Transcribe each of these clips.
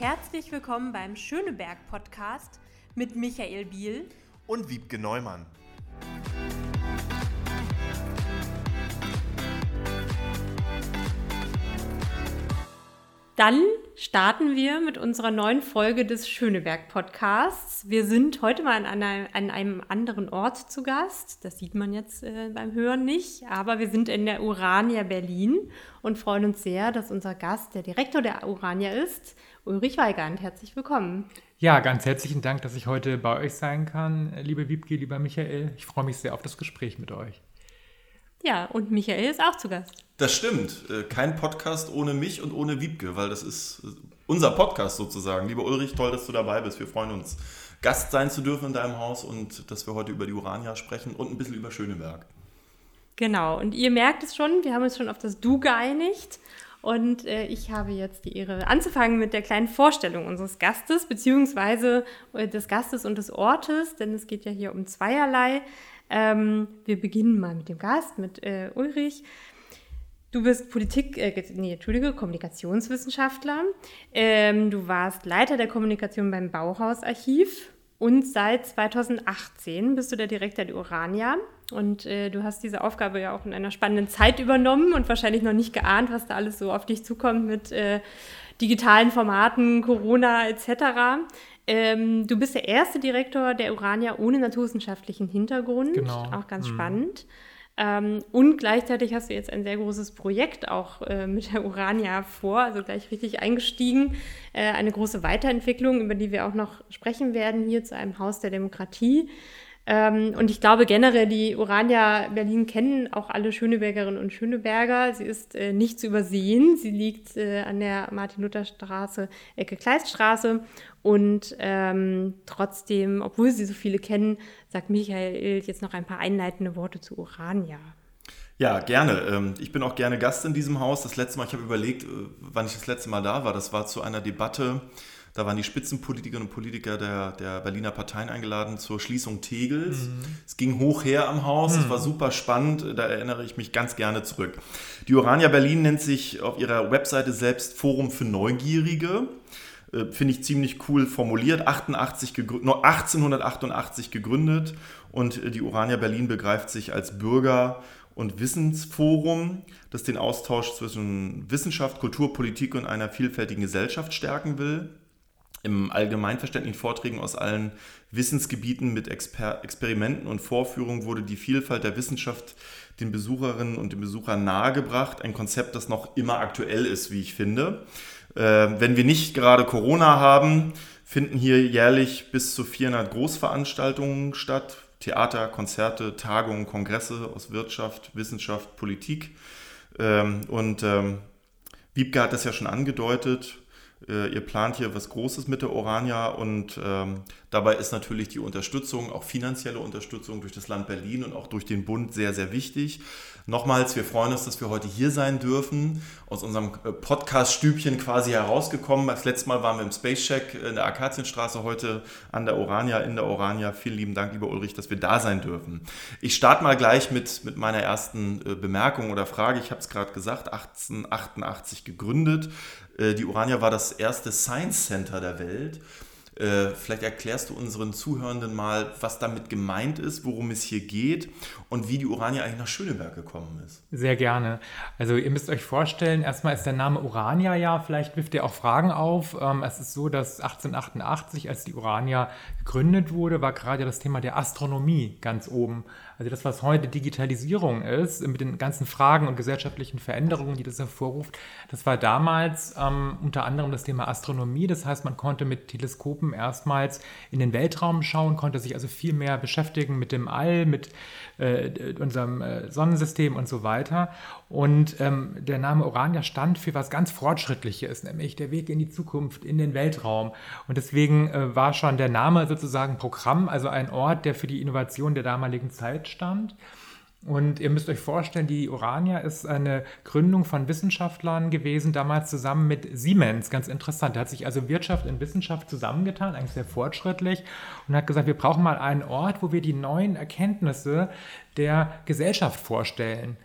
Herzlich willkommen beim Schöneberg Podcast mit Michael Biel und Wiebke Neumann. Dann starten wir mit unserer neuen Folge des Schöneberg Podcasts. Wir sind heute mal an, einer, an einem anderen Ort zu Gast. Das sieht man jetzt äh, beim Hören nicht, aber wir sind in der Urania Berlin und freuen uns sehr, dass unser Gast der Direktor der Urania ist, Ulrich Weigand. Herzlich willkommen. Ja, ganz herzlichen Dank, dass ich heute bei euch sein kann, liebe Wiebke, lieber Michael. Ich freue mich sehr auf das Gespräch mit euch. Ja, und Michael ist auch zu Gast. Das stimmt. Äh, kein Podcast ohne mich und ohne Wiebke, weil das ist äh, unser Podcast sozusagen. Lieber Ulrich, toll, dass du dabei bist. Wir freuen uns, Gast sein zu dürfen in deinem Haus und dass wir heute über die Urania sprechen und ein bisschen über Schöneberg. Genau, und ihr merkt es schon, wir haben uns schon auf das Du geeinigt. Und äh, ich habe jetzt die Ehre anzufangen mit der kleinen Vorstellung unseres Gastes, beziehungsweise äh, des Gastes und des Ortes, denn es geht ja hier um zweierlei. Ähm, wir beginnen mal mit dem Gast, mit äh, Ulrich. Du bist Politik, äh, nee, Entschuldige, Kommunikationswissenschaftler. Ähm, du warst Leiter der Kommunikation beim Bauhausarchiv und seit 2018 bist du der Direktor der Urania. Und äh, du hast diese Aufgabe ja auch in einer spannenden Zeit übernommen und wahrscheinlich noch nicht geahnt, was da alles so auf dich zukommt mit äh, digitalen Formaten, Corona etc. Ähm, du bist der erste Direktor der Urania ohne naturwissenschaftlichen Hintergrund. Genau. Auch ganz mhm. spannend. Ähm, und gleichzeitig hast du jetzt ein sehr großes Projekt auch äh, mit der Urania vor, also gleich richtig eingestiegen. Äh, eine große Weiterentwicklung, über die wir auch noch sprechen werden, hier zu einem Haus der Demokratie. Ähm, und ich glaube generell, die Urania Berlin kennen auch alle Schönebergerinnen und Schöneberger. Sie ist äh, nicht zu übersehen. Sie liegt äh, an der Martin-Luther-Straße, Ecke Kleiststraße. Und ähm, trotzdem, obwohl sie so viele kennen, sagt Michael jetzt noch ein paar einleitende Worte zu Urania. Ja, gerne. Ähm, ich bin auch gerne Gast in diesem Haus. Das letzte Mal, ich habe überlegt, äh, wann ich das letzte Mal da war. Das war zu einer Debatte da waren die Spitzenpolitikerinnen und Politiker der, der Berliner Parteien eingeladen zur Schließung Tegels. Mhm. Es ging hoch her am Haus, mhm. es war super spannend, da erinnere ich mich ganz gerne zurück. Die Urania Berlin nennt sich auf ihrer Webseite selbst Forum für Neugierige. Äh, finde ich ziemlich cool formuliert. 88 gegründet, 1888 gegründet und äh, die Urania Berlin begreift sich als Bürger- und Wissensforum, das den Austausch zwischen Wissenschaft, Kultur, Politik und einer vielfältigen Gesellschaft stärken will im allgemeinverständlichen Vorträgen aus allen Wissensgebieten mit Exper Experimenten und Vorführungen wurde die Vielfalt der Wissenschaft den Besucherinnen und den Besuchern nahegebracht. Ein Konzept, das noch immer aktuell ist, wie ich finde. Äh, wenn wir nicht gerade Corona haben, finden hier jährlich bis zu 400 Großveranstaltungen statt. Theater, Konzerte, Tagungen, Kongresse aus Wirtschaft, Wissenschaft, Politik. Ähm, und ähm, Wiebke hat das ja schon angedeutet äh, ihr plant hier was Großes mit der Orania und ähm, dabei ist natürlich die Unterstützung, auch finanzielle Unterstützung durch das Land Berlin und auch durch den Bund sehr, sehr wichtig. Nochmals, wir freuen uns, dass wir heute hier sein dürfen, aus unserem äh, Podcast-Stübchen quasi herausgekommen. Das letzte Mal waren wir im Space Check in der Akazienstraße, heute an der Orania, in der Orania. Vielen lieben Dank, lieber Ulrich, dass wir da sein dürfen. Ich starte mal gleich mit, mit meiner ersten äh, Bemerkung oder Frage. Ich habe es gerade gesagt, 1888 gegründet. Äh, die Urania war das erste Science Center der Welt. Äh, vielleicht erklärst du unseren Zuhörenden mal, was damit gemeint ist, worum es hier geht und wie die Urania eigentlich nach Schöneberg gekommen ist. Sehr gerne. Also ihr müsst euch vorstellen, erstmal ist der Name Urania ja, vielleicht wirft ihr auch Fragen auf. Ähm, es ist so, dass 1888, als die Urania gegründet wurde, war gerade das Thema der Astronomie ganz oben. Also das, was heute Digitalisierung ist, mit den ganzen Fragen und gesellschaftlichen Veränderungen, die das hervorruft, das war damals ähm, unter anderem das Thema Astronomie. Das heißt, man konnte mit Teleskopen erstmals in den Weltraum schauen, konnte sich also viel mehr beschäftigen mit dem All, mit äh, unserem äh, Sonnensystem und so weiter. Und ähm, der Name Orania stand für was ganz Fortschrittliches, nämlich der Weg in die Zukunft, in den Weltraum. Und deswegen äh, war schon der Name sozusagen Programm, also ein Ort, der für die Innovation der damaligen Zeit stand. Und ihr müsst euch vorstellen, die Urania ist eine Gründung von Wissenschaftlern gewesen, damals zusammen mit Siemens. Ganz interessant. Da hat sich also Wirtschaft und Wissenschaft zusammengetan, eigentlich sehr fortschrittlich, und hat gesagt, wir brauchen mal einen Ort, wo wir die neuen Erkenntnisse der Gesellschaft vorstellen.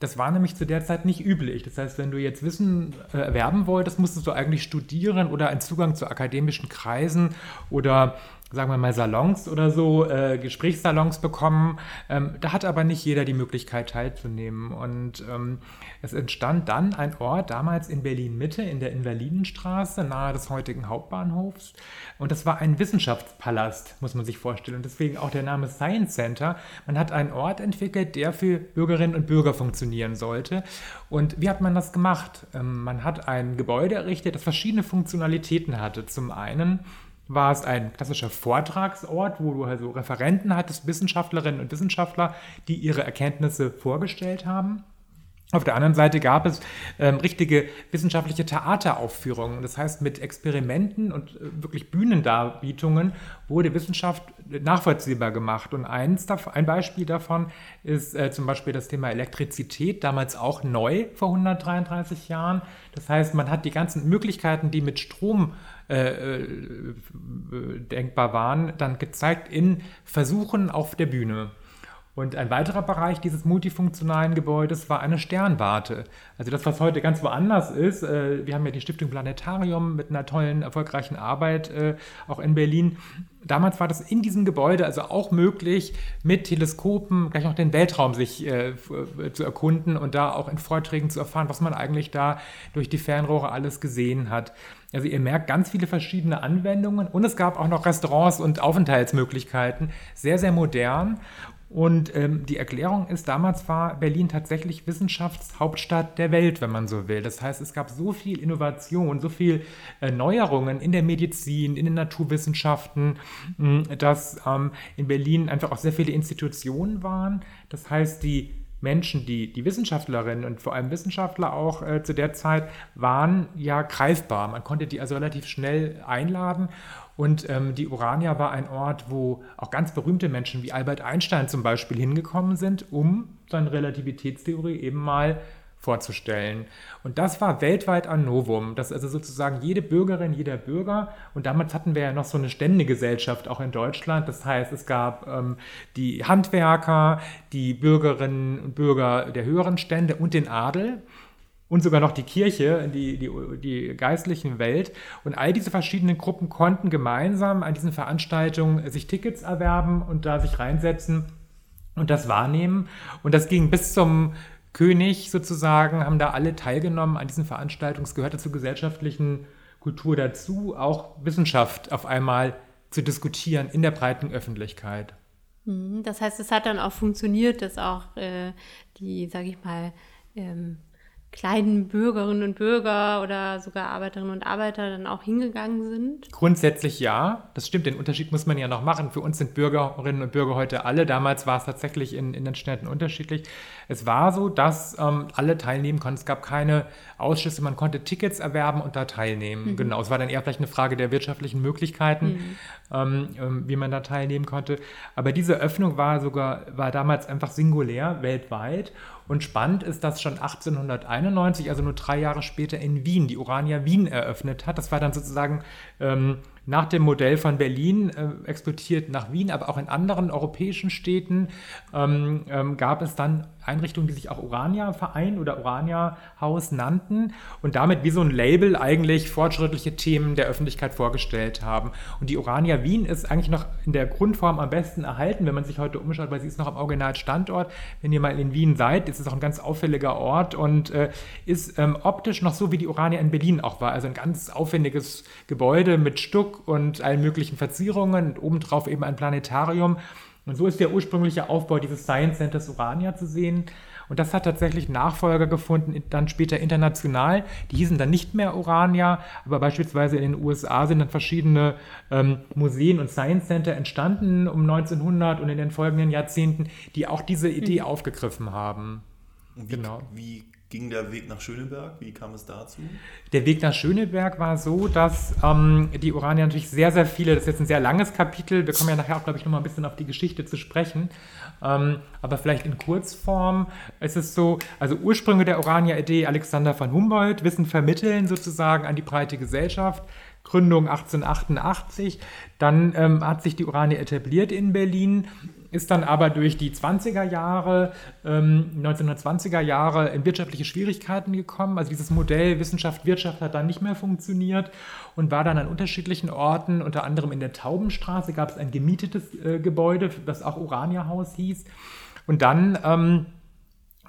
Das war nämlich zu der Zeit nicht üblich. Das heißt, wenn du jetzt Wissen äh, erwerben wolltest, musstest du eigentlich studieren oder einen Zugang zu akademischen Kreisen oder sagen wir mal, Salons oder so, äh, Gesprächssalons bekommen. Ähm, da hat aber nicht jeder die Möglichkeit teilzunehmen. Und ähm, es entstand dann ein Ort, damals in Berlin-Mitte, in der Invalidenstraße, nahe des heutigen Hauptbahnhofs. Und das war ein Wissenschaftspalast, muss man sich vorstellen. Und deswegen auch der Name Science Center. Man hat einen Ort entwickelt, der für Bürgerinnen und Bürger funktionieren sollte. Und wie hat man das gemacht? Ähm, man hat ein Gebäude errichtet, das verschiedene Funktionalitäten hatte. Zum einen war es ein klassischer Vortragsort, wo du also Referenten hattest, Wissenschaftlerinnen und Wissenschaftler, die ihre Erkenntnisse vorgestellt haben. Auf der anderen Seite gab es ähm, richtige wissenschaftliche Theateraufführungen. Das heißt, mit Experimenten und äh, wirklich Bühnendarbietungen wurde Wissenschaft nachvollziehbar gemacht. Und eins ein Beispiel davon ist äh, zum Beispiel das Thema Elektrizität, damals auch neu vor 133 Jahren. Das heißt, man hat die ganzen Möglichkeiten, die mit Strom äh, äh, denkbar waren, dann gezeigt in Versuchen auf der Bühne. Und ein weiterer Bereich dieses multifunktionalen Gebäudes war eine Sternwarte. Also das, was heute ganz woanders ist. Äh, wir haben ja die Stiftung Planetarium mit einer tollen, erfolgreichen Arbeit äh, auch in Berlin. Damals war das in diesem Gebäude also auch möglich, mit Teleskopen gleich noch den Weltraum sich äh, zu erkunden und da auch in Vorträgen zu erfahren, was man eigentlich da durch die Fernrohre alles gesehen hat. Also ihr merkt ganz viele verschiedene Anwendungen und es gab auch noch Restaurants und Aufenthaltsmöglichkeiten, sehr, sehr modern. Und ähm, die Erklärung ist, damals war Berlin tatsächlich Wissenschaftshauptstadt der Welt, wenn man so will. Das heißt, es gab so viel Innovation, so viel äh, Neuerungen in der Medizin, in den Naturwissenschaften, mh, dass ähm, in Berlin einfach auch sehr viele Institutionen waren. Das heißt, die Menschen, die, die Wissenschaftlerinnen und vor allem Wissenschaftler auch äh, zu der Zeit waren ja greifbar. Man konnte die also relativ schnell einladen und ähm, die Urania war ein Ort, wo auch ganz berühmte Menschen wie Albert Einstein zum Beispiel hingekommen sind, um seine Relativitätstheorie eben mal vorzustellen. Und das war weltweit ein Novum, dass also sozusagen jede Bürgerin, jeder Bürger, und damals hatten wir ja noch so eine Ständegesellschaft auch in Deutschland, das heißt, es gab ähm, die Handwerker, die Bürgerinnen und Bürger der höheren Stände und den Adel und sogar noch die Kirche, die, die, die geistlichen Welt. Und all diese verschiedenen Gruppen konnten gemeinsam an diesen Veranstaltungen sich Tickets erwerben und da sich reinsetzen und das wahrnehmen. Und das ging bis zum König sozusagen, haben da alle teilgenommen an diesen Veranstaltungen. Es gehörte zur gesellschaftlichen Kultur dazu, auch Wissenschaft auf einmal zu diskutieren in der breiten Öffentlichkeit. Mhm, das heißt, es hat dann auch funktioniert, dass auch äh, die, sage ich mal, ähm, kleinen Bürgerinnen und Bürger oder sogar Arbeiterinnen und Arbeiter dann auch hingegangen sind? Grundsätzlich ja, das stimmt. Den Unterschied muss man ja noch machen. Für uns sind Bürgerinnen und Bürger heute alle. Damals war es tatsächlich in, in den Städten unterschiedlich. Es war so, dass ähm, alle teilnehmen konnten. Es gab keine Ausschüsse, man konnte Tickets erwerben und da teilnehmen. Mhm. Genau, es war dann eher vielleicht eine Frage der wirtschaftlichen Möglichkeiten, mhm. ähm, ähm, wie man da teilnehmen konnte. Aber diese Öffnung war sogar, war damals einfach singulär weltweit. Und spannend ist, dass schon 1891, also nur drei Jahre später in Wien, die Urania Wien eröffnet hat. Das war dann sozusagen ähm, nach dem Modell von Berlin äh, exportiert nach Wien, aber auch in anderen europäischen Städten ähm, ähm, gab es dann Einrichtungen, die sich auch Urania-Verein oder Urania-Haus nannten und damit wie so ein Label eigentlich fortschrittliche Themen der Öffentlichkeit vorgestellt haben. Und die Urania Wien ist eigentlich noch in der Grundform am besten erhalten, wenn man sich heute umschaut, weil sie ist noch am Originalstandort. Wenn ihr mal in Wien seid, ist es auch ein ganz auffälliger Ort und äh, ist ähm, optisch noch so, wie die Urania in Berlin auch war. Also ein ganz aufwendiges Gebäude mit Stuck und allen möglichen Verzierungen und obendrauf eben ein Planetarium. Und so ist der ursprüngliche Aufbau dieses Science Centers Urania zu sehen. Und das hat tatsächlich Nachfolger gefunden, dann später international. Die hießen dann nicht mehr Urania, aber beispielsweise in den USA sind dann verschiedene ähm, Museen und Science Center entstanden um 1900 und in den folgenden Jahrzehnten, die auch diese Idee mhm. aufgegriffen haben. Wie, genau. Wie ging der Weg nach Schöneberg? Wie kam es dazu? Der Weg nach Schöneberg war so, dass ähm, die Uranier natürlich sehr, sehr viele, das ist jetzt ein sehr langes Kapitel, wir kommen ja nachher auch, glaube ich, nochmal ein bisschen auf die Geschichte zu sprechen, ähm, aber vielleicht in Kurzform ist es so, also Ursprünge der Urania-Idee, Alexander von Humboldt, Wissen vermitteln sozusagen an die breite Gesellschaft, Gründung 1888. Dann ähm, hat sich die Urania etabliert in Berlin, ist dann aber durch die 20er Jahre, ähm, 1920er Jahre in wirtschaftliche Schwierigkeiten gekommen. Also dieses Modell Wissenschaft, Wirtschaft hat dann nicht mehr funktioniert und war dann an unterschiedlichen Orten, unter anderem in der Taubenstraße gab es ein gemietetes äh, Gebäude, das auch Urania-Haus hieß. Und dann ähm,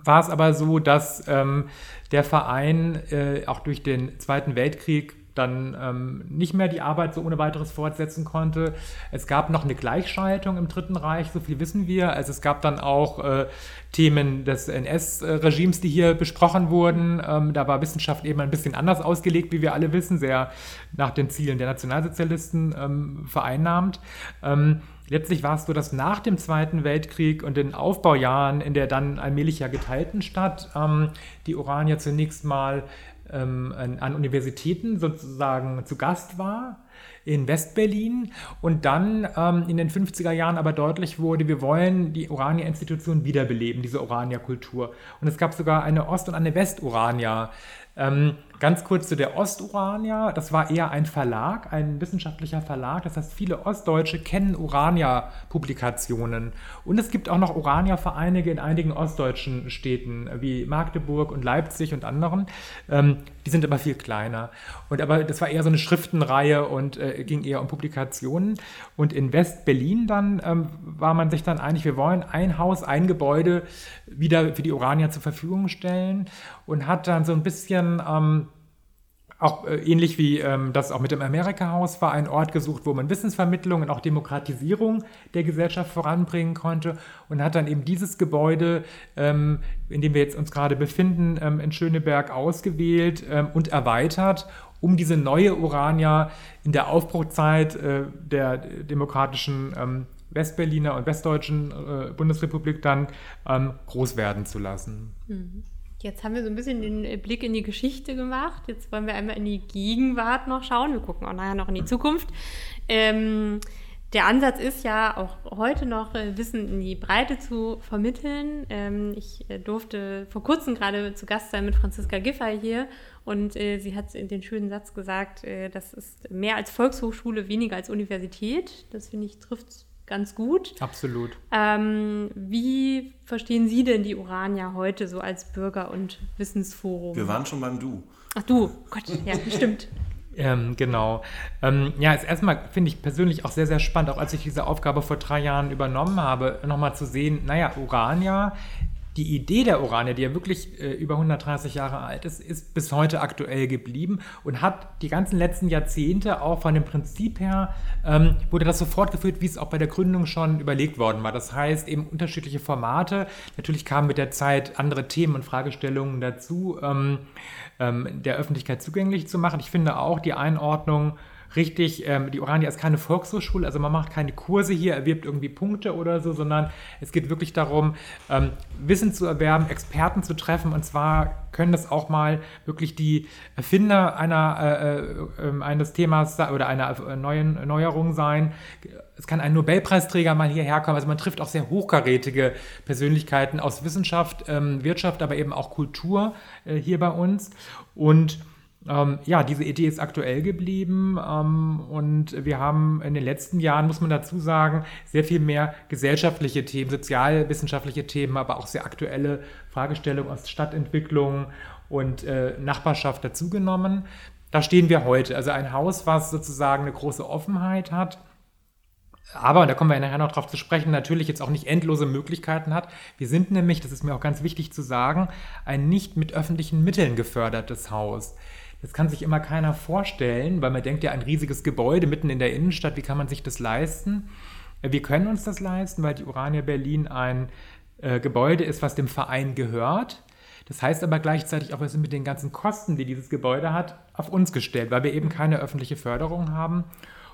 war es aber so, dass ähm, der Verein äh, auch durch den Zweiten Weltkrieg dann ähm, nicht mehr die Arbeit so ohne weiteres fortsetzen konnte. Es gab noch eine Gleichschaltung im Dritten Reich, so viel wissen wir. Also es gab dann auch äh, Themen des NS-Regimes, die hier besprochen wurden. Ähm, da war Wissenschaft eben ein bisschen anders ausgelegt, wie wir alle wissen, sehr nach den Zielen der Nationalsozialisten ähm, vereinnahmt. Ähm, letztlich war es so, dass nach dem Zweiten Weltkrieg und den Aufbaujahren in der dann allmählich ja geteilten Stadt ähm, die Orania zunächst mal ähm, an Universitäten sozusagen zu Gast war in Westberlin und dann ähm, in den 50er Jahren aber deutlich wurde, wir wollen die Urania-Institution wiederbeleben, diese Urania-Kultur. Und es gab sogar eine Ost- und eine West-Urania. Ähm, Ganz kurz zu der Osturania. Das war eher ein Verlag, ein wissenschaftlicher Verlag. Das heißt, viele Ostdeutsche kennen Urania-Publikationen. Und es gibt auch noch Urania-Vereine in einigen ostdeutschen Städten, wie Magdeburg und Leipzig und anderen. Die sind aber viel kleiner. Und aber das war eher so eine Schriftenreihe und äh, ging eher um Publikationen. Und in West-Berlin dann ähm, war man sich dann einig, wir wollen ein Haus, ein Gebäude wieder für die Urania zur Verfügung stellen und hat dann so ein bisschen ähm, auch äh, ähnlich wie ähm, das auch mit dem Amerika-Haus war, ein Ort gesucht, wo man Wissensvermittlung und auch Demokratisierung der Gesellschaft voranbringen konnte und hat dann eben dieses Gebäude, ähm, in dem wir jetzt uns gerade befinden, ähm, in Schöneberg ausgewählt ähm, und erweitert, um diese neue Urania in der Aufbruchzeit äh, der demokratischen ähm, Westberliner und Westdeutschen äh, Bundesrepublik dann ähm, groß werden zu lassen. Mhm. Jetzt haben wir so ein bisschen den äh, Blick in die Geschichte gemacht. Jetzt wollen wir einmal in die Gegenwart noch schauen. Wir gucken auch nachher noch in die Zukunft. Ähm, der Ansatz ist ja auch heute noch äh, Wissen in die Breite zu vermitteln. Ähm, ich äh, durfte vor kurzem gerade zu Gast sein mit Franziska Giffey hier und sie hat den schönen Satz gesagt, das ist mehr als Volkshochschule, weniger als Universität. Das finde ich trifft ganz gut. Absolut. Ähm, wie verstehen Sie denn die Urania heute so als Bürger- und Wissensforum? Wir waren schon beim Du. Ach du, Gott, ja, stimmt. Ähm, genau. Ähm, ja, ist erstmal finde ich persönlich auch sehr, sehr spannend, auch als ich diese Aufgabe vor drei Jahren übernommen habe, nochmal zu sehen, naja, Urania die Idee der Urania, die ja wirklich äh, über 130 Jahre alt ist, ist bis heute aktuell geblieben und hat die ganzen letzten Jahrzehnte auch von dem Prinzip her, ähm, wurde das so fortgeführt, wie es auch bei der Gründung schon überlegt worden war. Das heißt eben unterschiedliche Formate. Natürlich kamen mit der Zeit andere Themen und Fragestellungen dazu, ähm, ähm, der Öffentlichkeit zugänglich zu machen. Ich finde auch die Einordnung richtig, ähm, die Orania ist keine Volkshochschule, also man macht keine Kurse hier, erwirbt irgendwie Punkte oder so, sondern es geht wirklich darum, ähm, Wissen zu erwerben, Experten zu treffen und zwar können das auch mal wirklich die Erfinder einer, äh, äh, eines Themas oder einer neuen Neuerung sein. Es kann ein Nobelpreisträger mal hierher kommen. Also man trifft auch sehr hochkarätige Persönlichkeiten aus Wissenschaft, ähm, Wirtschaft, aber eben auch Kultur äh, hier bei uns. Und ähm, ja, diese Idee ist aktuell geblieben ähm, und wir haben in den letzten Jahren, muss man dazu sagen, sehr viel mehr gesellschaftliche Themen, sozialwissenschaftliche Themen, aber auch sehr aktuelle Fragestellungen aus Stadtentwicklung und äh, Nachbarschaft dazugenommen. Da stehen wir heute. Also ein Haus, was sozusagen eine große Offenheit hat, aber, und da kommen wir nachher noch drauf zu sprechen, natürlich jetzt auch nicht endlose Möglichkeiten hat. Wir sind nämlich, das ist mir auch ganz wichtig zu sagen, ein nicht mit öffentlichen Mitteln gefördertes Haus. Das kann sich immer keiner vorstellen, weil man denkt ja ein riesiges Gebäude mitten in der Innenstadt, wie kann man sich das leisten? Äh, wir können uns das leisten, weil die Urania Berlin ein äh, Gebäude ist, was dem Verein gehört. Das heißt aber gleichzeitig auch, wir sind mit den ganzen Kosten, die dieses Gebäude hat, auf uns gestellt, weil wir eben keine öffentliche Förderung haben.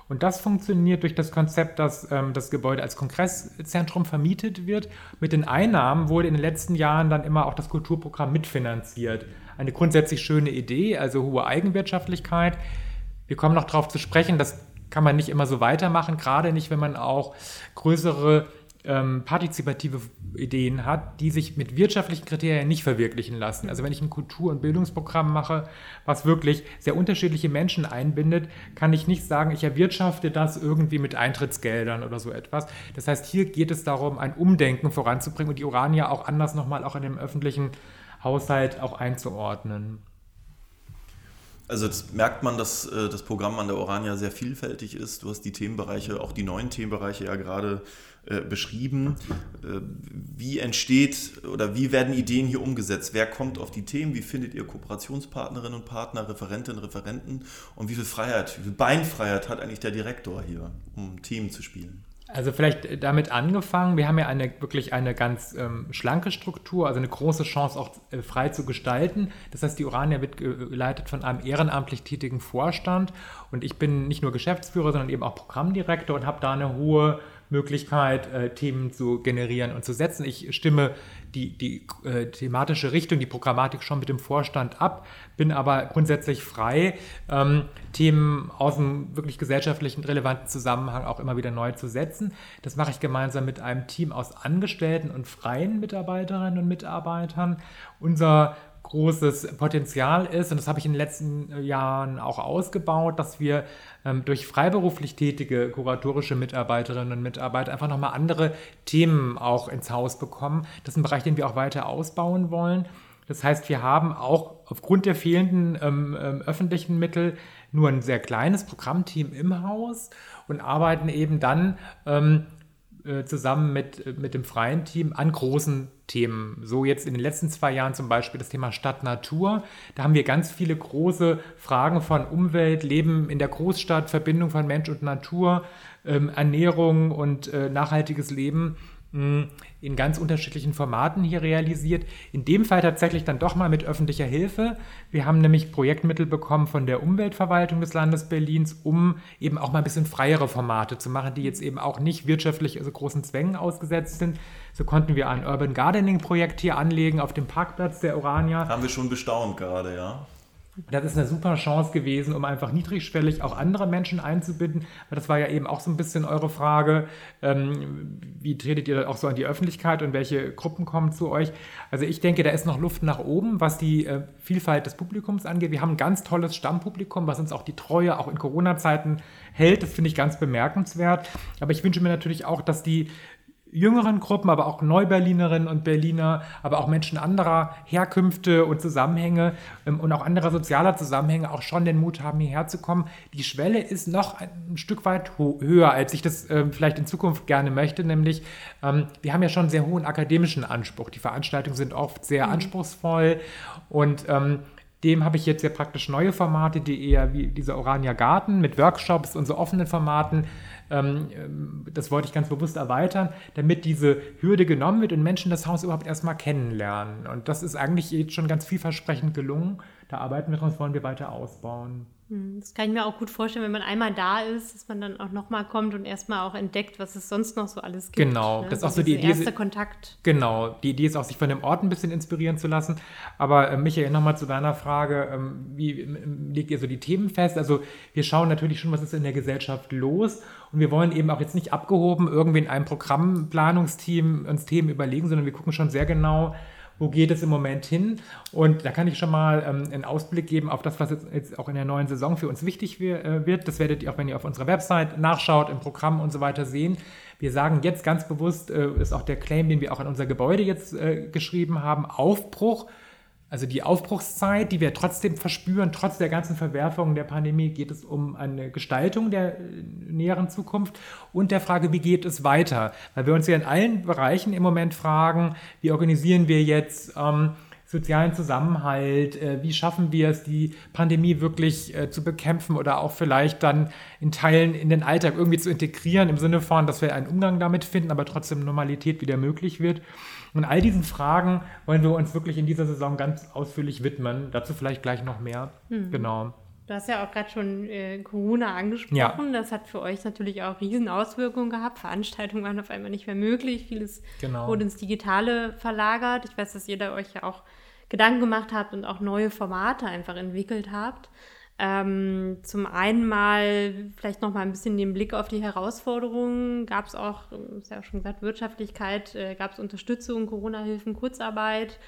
Und das funktioniert durch das Konzept, dass ähm, das Gebäude als Kongresszentrum vermietet wird. Mit den Einnahmen wurde in den letzten Jahren dann immer auch das Kulturprogramm mitfinanziert eine grundsätzlich schöne Idee, also hohe Eigenwirtschaftlichkeit. Wir kommen noch darauf zu sprechen, das kann man nicht immer so weitermachen, gerade nicht, wenn man auch größere ähm, partizipative Ideen hat, die sich mit wirtschaftlichen Kriterien nicht verwirklichen lassen. Also wenn ich ein Kultur- und Bildungsprogramm mache, was wirklich sehr unterschiedliche Menschen einbindet, kann ich nicht sagen, ich erwirtschafte das irgendwie mit Eintrittsgeldern oder so etwas. Das heißt, hier geht es darum, ein Umdenken voranzubringen und die Urania auch anders nochmal auch in dem öffentlichen Haushalt auch einzuordnen. Also das merkt man, dass äh, das Programm an der Orania sehr vielfältig ist. Du hast die Themenbereiche, auch die neuen Themenbereiche ja gerade äh, beschrieben. Äh, wie entsteht oder wie werden Ideen hier umgesetzt? Wer kommt auf die Themen? Wie findet ihr Kooperationspartnerinnen und Partner, Referentinnen, Referenten? Und wie viel Freiheit, wie viel Beinfreiheit hat eigentlich der Direktor hier, um Themen zu spielen? Also vielleicht damit angefangen, wir haben ja eine wirklich eine ganz ähm, schlanke Struktur, also eine große Chance auch äh, frei zu gestalten. Das heißt, die Urania wird geleitet von einem ehrenamtlich tätigen Vorstand und ich bin nicht nur Geschäftsführer, sondern eben auch Programmdirektor und habe da eine hohe Möglichkeit, äh, Themen zu generieren und zu setzen. Ich stimme die, die äh, thematische Richtung, die Programmatik schon mit dem Vorstand ab, bin aber grundsätzlich frei, ähm, Themen aus dem wirklich gesellschaftlichen relevanten Zusammenhang auch immer wieder neu zu setzen. Das mache ich gemeinsam mit einem Team aus Angestellten und freien Mitarbeiterinnen und Mitarbeitern. Unser großes Potenzial ist, und das habe ich in den letzten äh, Jahren auch ausgebaut, dass wir ähm, durch freiberuflich tätige kuratorische Mitarbeiterinnen und Mitarbeiter einfach nochmal andere Themen auch ins Haus bekommen. Das ist ein Bereich, den wir auch weiter ausbauen wollen. Das heißt, wir haben auch aufgrund der fehlenden ähm, ähm, öffentlichen Mittel nur ein sehr kleines Programmteam im Haus und arbeiten eben dann ähm, äh, zusammen mit, mit dem freien Team an großen Themen. So jetzt in den letzten zwei Jahren zum Beispiel das Thema Stadt-Natur. Da haben wir ganz viele große Fragen von Umwelt, Leben in der Großstadt, Verbindung von Mensch und Natur, ähm, Ernährung und äh, nachhaltiges Leben in ganz unterschiedlichen Formaten hier realisiert. In dem Fall tatsächlich dann doch mal mit öffentlicher Hilfe. Wir haben nämlich Projektmittel bekommen von der Umweltverwaltung des Landes Berlins, um eben auch mal ein bisschen freiere Formate zu machen, die jetzt eben auch nicht wirtschaftlich so großen Zwängen ausgesetzt sind. So konnten wir ein Urban Gardening Projekt hier anlegen auf dem Parkplatz der Urania. Haben wir schon bestaunt gerade, ja. Das ist eine super Chance gewesen, um einfach niedrigschwellig auch andere Menschen einzubinden. Das war ja eben auch so ein bisschen eure Frage. Ähm, wie tretet ihr auch so an die Öffentlichkeit und welche Gruppen kommen zu euch? Also ich denke, da ist noch Luft nach oben, was die äh, Vielfalt des Publikums angeht. Wir haben ein ganz tolles Stammpublikum, was uns auch die Treue auch in Corona-Zeiten hält. Das finde ich ganz bemerkenswert. Aber ich wünsche mir natürlich auch, dass die jüngeren Gruppen, aber auch Neuberlinerinnen und Berliner, aber auch Menschen anderer Herkünfte und Zusammenhänge ähm, und auch anderer sozialer Zusammenhänge auch schon den Mut haben, hierher zu kommen. Die Schwelle ist noch ein Stück weit höher, als ich das äh, vielleicht in Zukunft gerne möchte, nämlich ähm, wir haben ja schon einen sehr hohen akademischen Anspruch. Die Veranstaltungen sind oft sehr mhm. anspruchsvoll und ähm, dem habe ich jetzt ja praktisch neue Formate, die eher wie dieser Orania Garten mit Workshops und so offenen Formaten ähm, ähm, das wollte ich ganz bewusst erweitern, damit diese Hürde genommen wird und Menschen das Haus überhaupt erstmal kennenlernen. Und das ist eigentlich jetzt schon ganz vielversprechend gelungen. Da arbeiten wir dran, das wollen wir weiter ausbauen. Hm, das kann ich mir auch gut vorstellen, wenn man einmal da ist, dass man dann auch nochmal kommt und erstmal auch entdeckt, was es sonst noch so alles gibt. Genau, ne? das ist auch so die Idee. Erster Kontakt. Genau, die Idee ist auch, sich von dem Ort ein bisschen inspirieren zu lassen. Aber äh, Michael, nochmal zu deiner Frage, ähm, wie ähm, legt ihr so die Themen fest? Also wir schauen natürlich schon, was ist in der Gesellschaft los und wir wollen eben auch jetzt nicht abgehoben irgendwie in einem Programmplanungsteam uns Themen überlegen, sondern wir gucken schon sehr genau, wo geht es im Moment hin? Und da kann ich schon mal ähm, einen Ausblick geben auf das, was jetzt, jetzt, auch in der neuen Saison für uns wichtig äh, wird. Das werdet ihr auch, wenn ihr auf unserer Website nachschaut, im Programm und so weiter sehen. Wir sagen jetzt ganz bewusst, äh, ist auch der Claim, den wir auch an unser Gebäude jetzt äh, geschrieben haben, Aufbruch also die Aufbruchszeit, die wir trotzdem verspüren, trotz der ganzen Verwerfungen der Pandemie, geht es um eine Gestaltung der äh, näheren Zukunft und der Frage, wie geht es weiter? Weil wir uns ja in allen Bereichen im Moment fragen, wie organisieren wir jetzt ähm, sozialen Zusammenhalt, äh, wie schaffen wir es, die Pandemie wirklich äh, zu bekämpfen oder auch vielleicht dann in Teilen in den Alltag irgendwie zu integrieren, im Sinne von, dass wir einen Umgang damit finden, aber trotzdem Normalität wieder möglich wird. Und all diesen Fragen wollen wir uns wirklich in dieser Saison ganz ausführlich widmen. Dazu vielleicht gleich noch mehr. Mhm. Genau. Du hast ja auch gerade schon äh, Corona angesprochen. Ja. Das hat für euch natürlich auch riesen Auswirkungen gehabt. Veranstaltungen waren auf einmal nicht mehr möglich. Vieles genau. wurde ins Digitale verlagert. Ich weiß, dass ihr da euch ja auch Gedanken gemacht habt und auch neue Formate einfach entwickelt habt. Ähm, zum einen mal vielleicht noch mal ein bisschen den Blick auf die Herausforderungen. Gab es auch, ist ja auch schon gesagt, Wirtschaftlichkeit, äh, gab es Unterstützung, Corona-Hilfen, Kurzarbeit.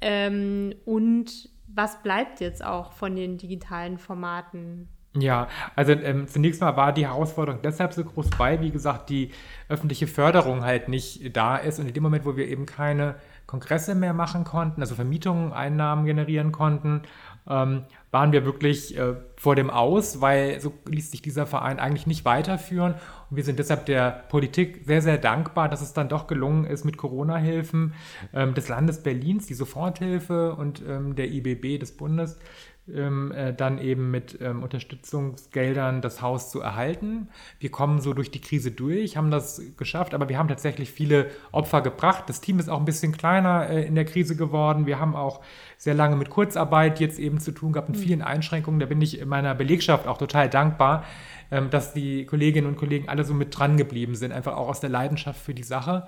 Ähm, und was bleibt jetzt auch von den digitalen Formaten? Ja, also ähm, zunächst mal war die Herausforderung deshalb so groß, weil, wie gesagt, die öffentliche Förderung halt nicht da ist. Und in dem Moment, wo wir eben keine Kongresse mehr machen konnten, also Vermietungen, Einnahmen generieren konnten, ähm, waren wir wirklich äh, vor dem Aus, weil so ließ sich dieser Verein eigentlich nicht weiterführen. Und wir sind deshalb der Politik sehr, sehr dankbar, dass es dann doch gelungen ist, mit Corona-Hilfen ähm, des Landes Berlins, die Soforthilfe und ähm, der IBB des Bundes, ähm, äh, dann eben mit ähm, Unterstützungsgeldern das Haus zu erhalten. Wir kommen so durch die Krise durch, haben das geschafft, aber wir haben tatsächlich viele Opfer gebracht. Das Team ist auch ein bisschen kleiner äh, in der Krise geworden. Wir haben auch sehr lange mit Kurzarbeit jetzt eben zu tun gehabt, mit mhm. vielen Einschränkungen. Da bin ich in meiner Belegschaft auch total dankbar, ähm, dass die Kolleginnen und Kollegen alle so mit dran geblieben sind, einfach auch aus der Leidenschaft für die Sache.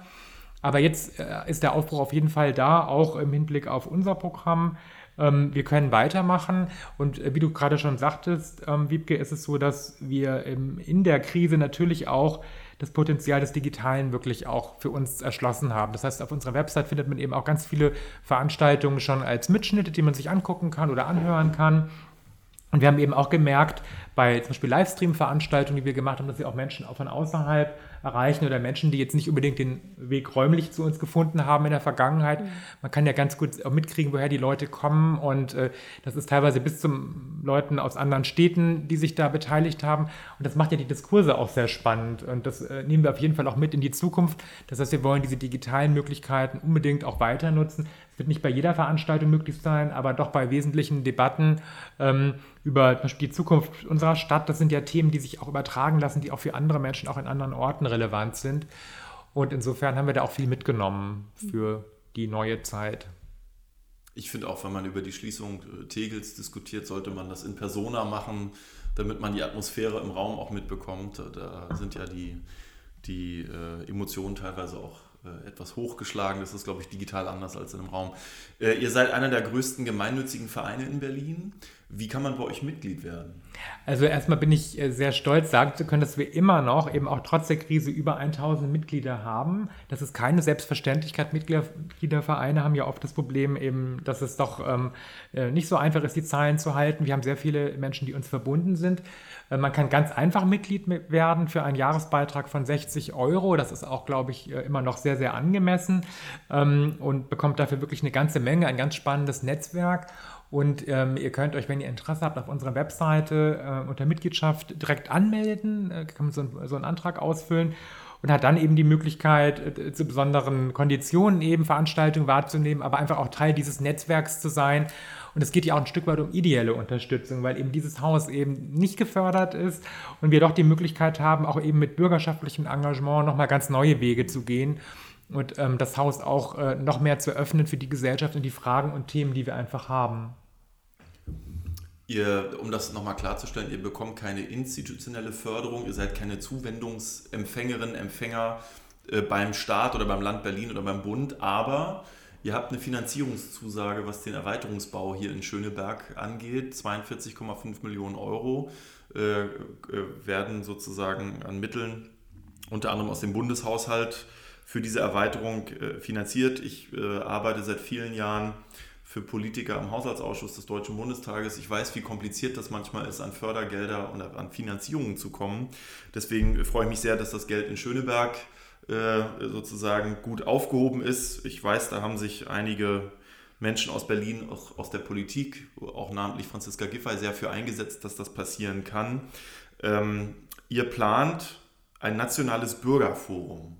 Aber jetzt äh, ist der Aufbruch auf jeden Fall da, auch im Hinblick auf unser Programm. Ähm, wir können weitermachen und äh, wie du gerade schon sagtest, ähm, Wiebke, ist es so, dass wir in der Krise natürlich auch das Potenzial des Digitalen wirklich auch für uns erschlossen haben. Das heißt, auf unserer Website findet man eben auch ganz viele Veranstaltungen schon als Mitschnitte, die man sich angucken kann oder anhören kann. Und wir haben eben auch gemerkt, bei zum Beispiel Livestream-Veranstaltungen, die wir gemacht haben, dass wir auch Menschen auch von außerhalb erreichen oder Menschen, die jetzt nicht unbedingt den Weg räumlich zu uns gefunden haben in der Vergangenheit. Mhm. Man kann ja ganz gut mitkriegen, woher die Leute kommen und äh, das ist teilweise bis zum Leuten aus anderen Städten, die sich da beteiligt haben und das macht ja die Diskurse auch sehr spannend und das äh, nehmen wir auf jeden Fall auch mit in die Zukunft. Das heißt, wir wollen diese digitalen Möglichkeiten unbedingt auch weiter nutzen. Es wird nicht bei jeder Veranstaltung möglich sein, aber doch bei wesentlichen Debatten ähm, über zum Beispiel die Zukunft unserer Stadt. Das sind ja Themen, die sich auch übertragen lassen, die auch für andere Menschen auch in anderen Orten relevant sind. Und insofern haben wir da auch viel mitgenommen für die neue Zeit. Ich finde auch, wenn man über die Schließung äh, Tegels diskutiert, sollte man das in Persona machen, damit man die Atmosphäre im Raum auch mitbekommt. Da sind ja die, die äh, Emotionen teilweise auch äh, etwas hochgeschlagen. Das ist, glaube ich, digital anders als in einem Raum. Äh, ihr seid einer der größten gemeinnützigen Vereine in Berlin. Wie kann man bei euch Mitglied werden? Also erstmal bin ich äh, sehr stolz, sagen zu können, dass wir immer noch, eben auch trotz der Krise, über 1000 Mitglieder haben. Das ist keine Selbstverständlichkeit. Mitgliedervereine haben ja oft das Problem eben, dass es doch ähm, äh, nicht so einfach ist, die Zahlen zu halten. Wir haben sehr viele Menschen, die uns verbunden sind. Äh, man kann ganz einfach Mitglied werden für einen Jahresbeitrag von 60 Euro. Das ist auch, glaube ich, immer noch sehr, sehr angemessen ähm, und bekommt dafür wirklich eine ganze Menge, ein ganz spannendes Netzwerk. Und ähm, ihr könnt euch, wenn ihr Interesse habt, auf unserer Webseite äh, unter Mitgliedschaft direkt anmelden, äh, kann man so, ein, so einen Antrag ausfüllen und hat dann eben die Möglichkeit, äh, zu besonderen Konditionen eben Veranstaltungen wahrzunehmen, aber einfach auch Teil dieses Netzwerks zu sein. Und es geht ja auch ein Stück weit um ideelle Unterstützung, weil eben dieses Haus eben nicht gefördert ist und wir doch die Möglichkeit haben, auch eben mit bürgerschaftlichem Engagement nochmal ganz neue Wege zu gehen und ähm, das Haus auch äh, noch mehr zu öffnen für die Gesellschaft und die Fragen und Themen, die wir einfach haben. Ihr, um das nochmal klarzustellen, ihr bekommt keine institutionelle Förderung, ihr seid keine Zuwendungsempfängerin, Empfänger äh, beim Staat oder beim Land Berlin oder beim Bund, aber ihr habt eine Finanzierungszusage, was den Erweiterungsbau hier in Schöneberg angeht. 42,5 Millionen Euro äh, äh, werden sozusagen an Mitteln unter anderem aus dem Bundeshaushalt für diese Erweiterung äh, finanziert. Ich äh, arbeite seit vielen Jahren für Politiker im Haushaltsausschuss des Deutschen Bundestages. Ich weiß, wie kompliziert das manchmal ist, an Fördergelder und an Finanzierungen zu kommen. Deswegen freue ich mich sehr, dass das Geld in Schöneberg äh, sozusagen gut aufgehoben ist. Ich weiß, da haben sich einige Menschen aus Berlin, auch aus der Politik, auch namentlich Franziska Giffey, sehr für eingesetzt, dass das passieren kann. Ähm, ihr plant ein nationales Bürgerforum.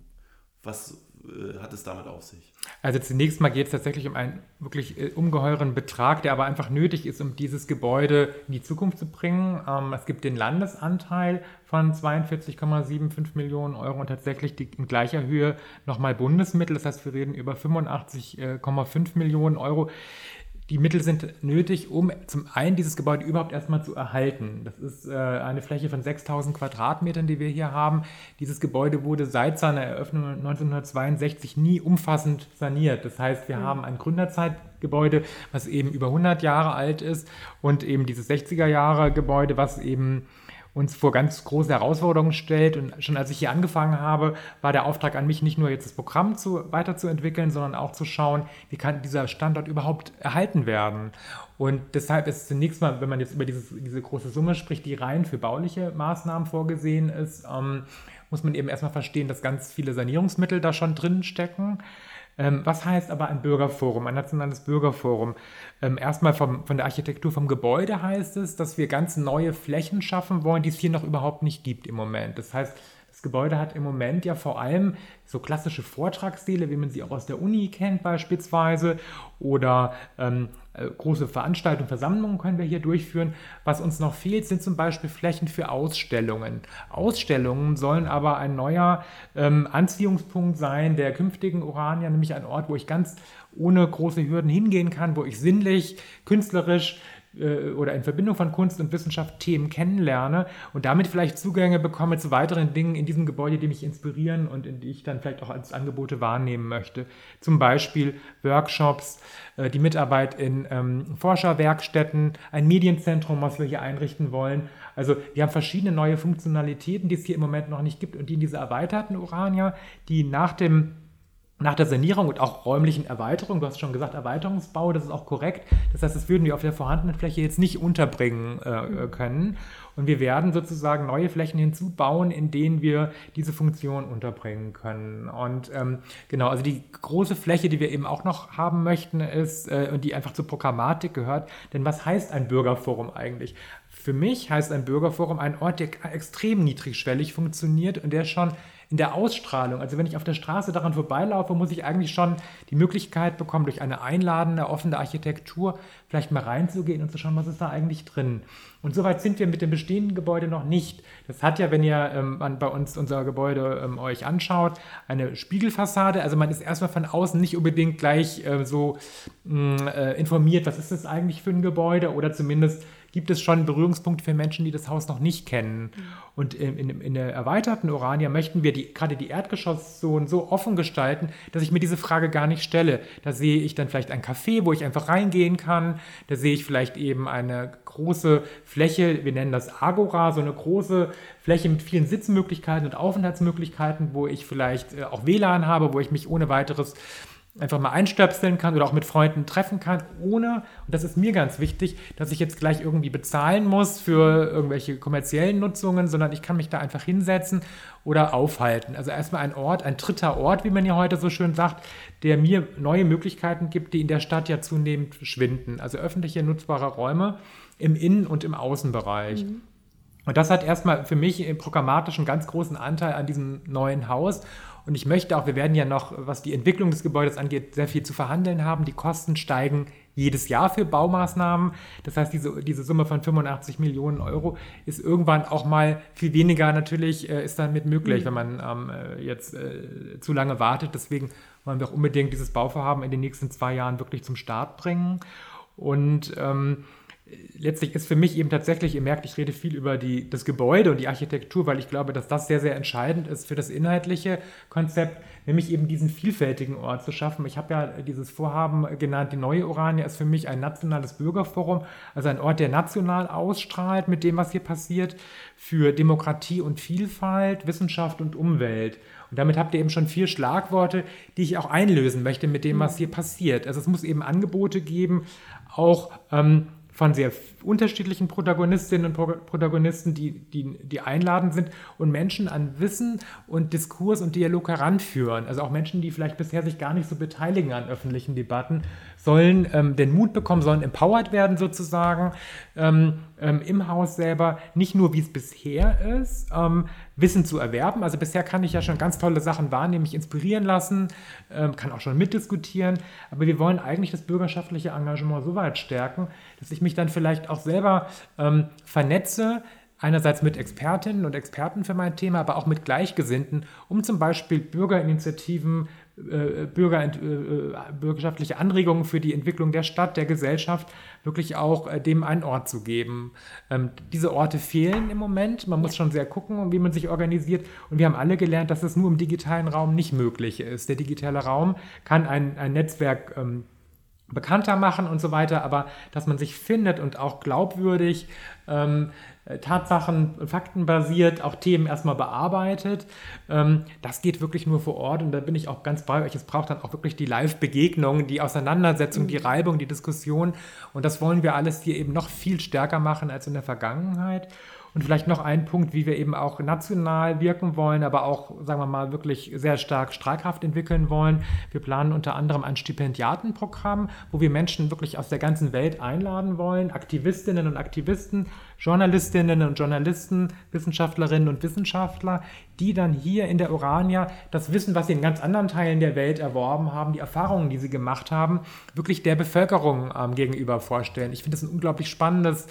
Was äh, hat es damit auf sich? Also zunächst mal geht es tatsächlich um einen wirklich äh, ungeheuren Betrag, der aber einfach nötig ist, um dieses Gebäude in die Zukunft zu bringen. Ähm, es gibt den Landesanteil von 42,75 Millionen Euro und tatsächlich die, in gleicher Höhe nochmal Bundesmittel. Das heißt, wir reden über 85,5 Millionen Euro die Mittel sind nötig, um zum einen dieses Gebäude überhaupt erstmal zu erhalten. Das ist äh, eine Fläche von 6000 Quadratmetern, die wir hier haben. Dieses Gebäude wurde seit seiner Eröffnung 1962 nie umfassend saniert. Das heißt, wir mhm. haben ein Gründerzeit Gebäude, was eben über 100 Jahre alt ist und eben dieses 60er Jahre Gebäude, was eben uns vor ganz große Herausforderungen stellt. Und schon als ich hier angefangen habe, war der Auftrag an mich, nicht nur jetzt das Programm zu, weiterzuentwickeln, sondern auch zu schauen, wie kann dieser Standort überhaupt erhalten werden. Und deshalb ist zunächst mal, wenn man jetzt über dieses, diese große Summe spricht, die rein für bauliche Maßnahmen vorgesehen ist, ähm, muss man eben erstmal verstehen, dass ganz viele Sanierungsmittel da schon drin stecken. Ähm, was heißt aber ein Bürgerforum, ein nationales Bürgerforum? Ähm, erstmal vom, von der Architektur vom Gebäude heißt es, dass wir ganz neue Flächen schaffen wollen, die es hier noch überhaupt nicht gibt im Moment. Das heißt, Gebäude hat im Moment ja vor allem so klassische Vortragssäle, wie man sie auch aus der Uni kennt beispielsweise, oder ähm, äh, große Veranstaltungen, Versammlungen können wir hier durchführen. Was uns noch fehlt, sind zum Beispiel Flächen für Ausstellungen. Ausstellungen sollen aber ein neuer ähm, Anziehungspunkt sein der künftigen Urania, nämlich ein Ort, wo ich ganz ohne große Hürden hingehen kann, wo ich sinnlich, künstlerisch äh, oder in Verbindung von Kunst und Wissenschaft Themen kennenlerne und damit vielleicht Zugänge bekomme zu weiteren Dingen in diesem Gebäude, die mich inspirieren und in die ich dann vielleicht auch als Angebote wahrnehmen möchte. Zum Beispiel Workshops, äh, die Mitarbeit in ähm, Forscherwerkstätten, ein Medienzentrum, was wir hier einrichten wollen. Also wir haben verschiedene neue Funktionalitäten, die es hier im Moment noch nicht gibt und die in dieser erweiterten Urania, die nach dem nach der Sanierung und auch räumlichen Erweiterung, du hast schon gesagt Erweiterungsbau, das ist auch korrekt. Das heißt, das würden wir auf der vorhandenen Fläche jetzt nicht unterbringen äh, können. Und wir werden sozusagen neue Flächen hinzubauen, in denen wir diese Funktion unterbringen können. Und ähm, genau, also die große Fläche, die wir eben auch noch haben möchten, ist, äh, und die einfach zur Programmatik gehört. Denn was heißt ein Bürgerforum eigentlich? Für mich heißt ein Bürgerforum ein Ort, der extrem niedrigschwellig funktioniert und der schon in der Ausstrahlung. Also wenn ich auf der Straße daran vorbeilaufe, muss ich eigentlich schon die Möglichkeit bekommen, durch eine einladende, offene Architektur vielleicht mal reinzugehen und zu schauen, was ist da eigentlich drin. Und soweit sind wir mit dem bestehenden Gebäude noch nicht. Das hat ja, wenn ihr ähm, bei uns unser Gebäude ähm, euch anschaut, eine Spiegelfassade. Also man ist erstmal von außen nicht unbedingt gleich äh, so mh, mm, äh, informiert, was ist das eigentlich für ein Gebäude oder zumindest gibt es schon Berührungspunkte für Menschen, die das Haus noch nicht kennen. Mhm. Und in, in, in, der erweiterten Urania möchten wir die, gerade die Erdgeschosszone so offen gestalten, dass ich mir diese Frage gar nicht stelle. Da sehe ich dann vielleicht ein Café, wo ich einfach reingehen kann. Da sehe ich vielleicht eben eine große Fläche, wir nennen das Agora, so eine große Fläche mit vielen Sitzmöglichkeiten und Aufenthaltsmöglichkeiten, wo ich vielleicht äh, auch WLAN habe, wo ich mich ohne weiteres einfach mal einstöpseln kann oder auch mit Freunden treffen kann, ohne, und das ist mir ganz wichtig, dass ich jetzt gleich irgendwie bezahlen muss für irgendwelche kommerziellen Nutzungen, sondern ich kann mich da einfach hinsetzen oder aufhalten. Also erstmal ein Ort, ein dritter Ort, wie man ja heute so schön sagt, der mir neue Möglichkeiten gibt, die in der Stadt ja zunehmend schwinden. Also öffentliche nutzbare Räume im Innen- und im Außenbereich. Mhm. Und das hat erstmal für mich programmatisch einen ganz großen Anteil an diesem neuen Haus. Und ich möchte auch, wir werden ja noch, was die Entwicklung des Gebäudes angeht, sehr viel zu verhandeln haben. Die Kosten steigen jedes Jahr für Baumaßnahmen. Das heißt, diese, diese Summe von 85 Millionen Euro ist irgendwann auch mal viel weniger natürlich, äh, ist damit möglich, mhm. wenn man ähm, äh, jetzt äh, zu lange wartet. Deswegen wollen wir auch unbedingt dieses Bauvorhaben in den nächsten zwei Jahren wirklich zum Start bringen. Und ähm, letztlich ist für mich eben tatsächlich, ihr merkt, ich rede viel über die, das Gebäude und die Architektur, weil ich glaube, dass das sehr, sehr entscheidend ist für das inhaltliche Konzept, nämlich eben diesen vielfältigen Ort zu schaffen. Ich habe ja dieses Vorhaben genannt, die neue Urania ist für mich ein nationales Bürgerforum, also ein Ort, der national ausstrahlt mit dem, was hier passiert, für Demokratie und Vielfalt, Wissenschaft und Umwelt. Und damit habt ihr eben schon vier Schlagworte, die ich auch einlösen möchte mit dem, was hier passiert. Also es muss eben Angebote geben, auch ähm, von sehr unterschiedlichen Protagonistinnen und Protagonisten, die, die, die einladend sind und Menschen an Wissen und Diskurs und Dialog heranführen. Also auch Menschen, die vielleicht bisher sich gar nicht so beteiligen an öffentlichen Debatten, sollen ähm, den Mut bekommen, sollen empowered werden sozusagen ähm, ähm, im Haus selber, nicht nur wie es bisher ist, ähm, Wissen zu erwerben. Also bisher kann ich ja schon ganz tolle Sachen wahrnehmen, mich inspirieren lassen, ähm, kann auch schon mitdiskutieren, aber wir wollen eigentlich das bürgerschaftliche Engagement so weit stärken, dass ich mich dann vielleicht auch selber ähm, vernetze, einerseits mit Expertinnen und Experten für mein Thema, aber auch mit Gleichgesinnten, um zum Beispiel Bürgerinitiativen, äh, Bürger, äh, bürgerschaftliche Anregungen für die Entwicklung der Stadt, der Gesellschaft, wirklich auch äh, dem einen Ort zu geben. Ähm, diese Orte fehlen im Moment. Man muss schon sehr gucken, wie man sich organisiert. Und wir haben alle gelernt, dass es nur im digitalen Raum nicht möglich ist. Der digitale Raum kann ein, ein Netzwerk ähm, bekannter machen und so weiter, aber dass man sich findet und auch glaubwürdig ähm, äh, Tatsachen, faktenbasiert auch Themen erstmal bearbeitet. Ähm, das geht wirklich nur vor Ort und da bin ich auch ganz bei euch. Es braucht dann auch wirklich die Live-Begegnung, die Auseinandersetzung, mhm. die Reibung, die Diskussion und das wollen wir alles hier eben noch viel stärker machen als in der Vergangenheit. Und vielleicht noch ein Punkt, wie wir eben auch national wirken wollen, aber auch, sagen wir mal, wirklich sehr stark streikhaft entwickeln wollen. Wir planen unter anderem ein Stipendiatenprogramm, wo wir Menschen wirklich aus der ganzen Welt einladen wollen, Aktivistinnen und Aktivisten, Journalistinnen und Journalisten, Wissenschaftlerinnen und Wissenschaftler, die dann hier in der Urania das Wissen, was sie in ganz anderen Teilen der Welt erworben haben, die Erfahrungen, die sie gemacht haben, wirklich der Bevölkerung ähm, gegenüber vorstellen. Ich finde das ein unglaublich spannendes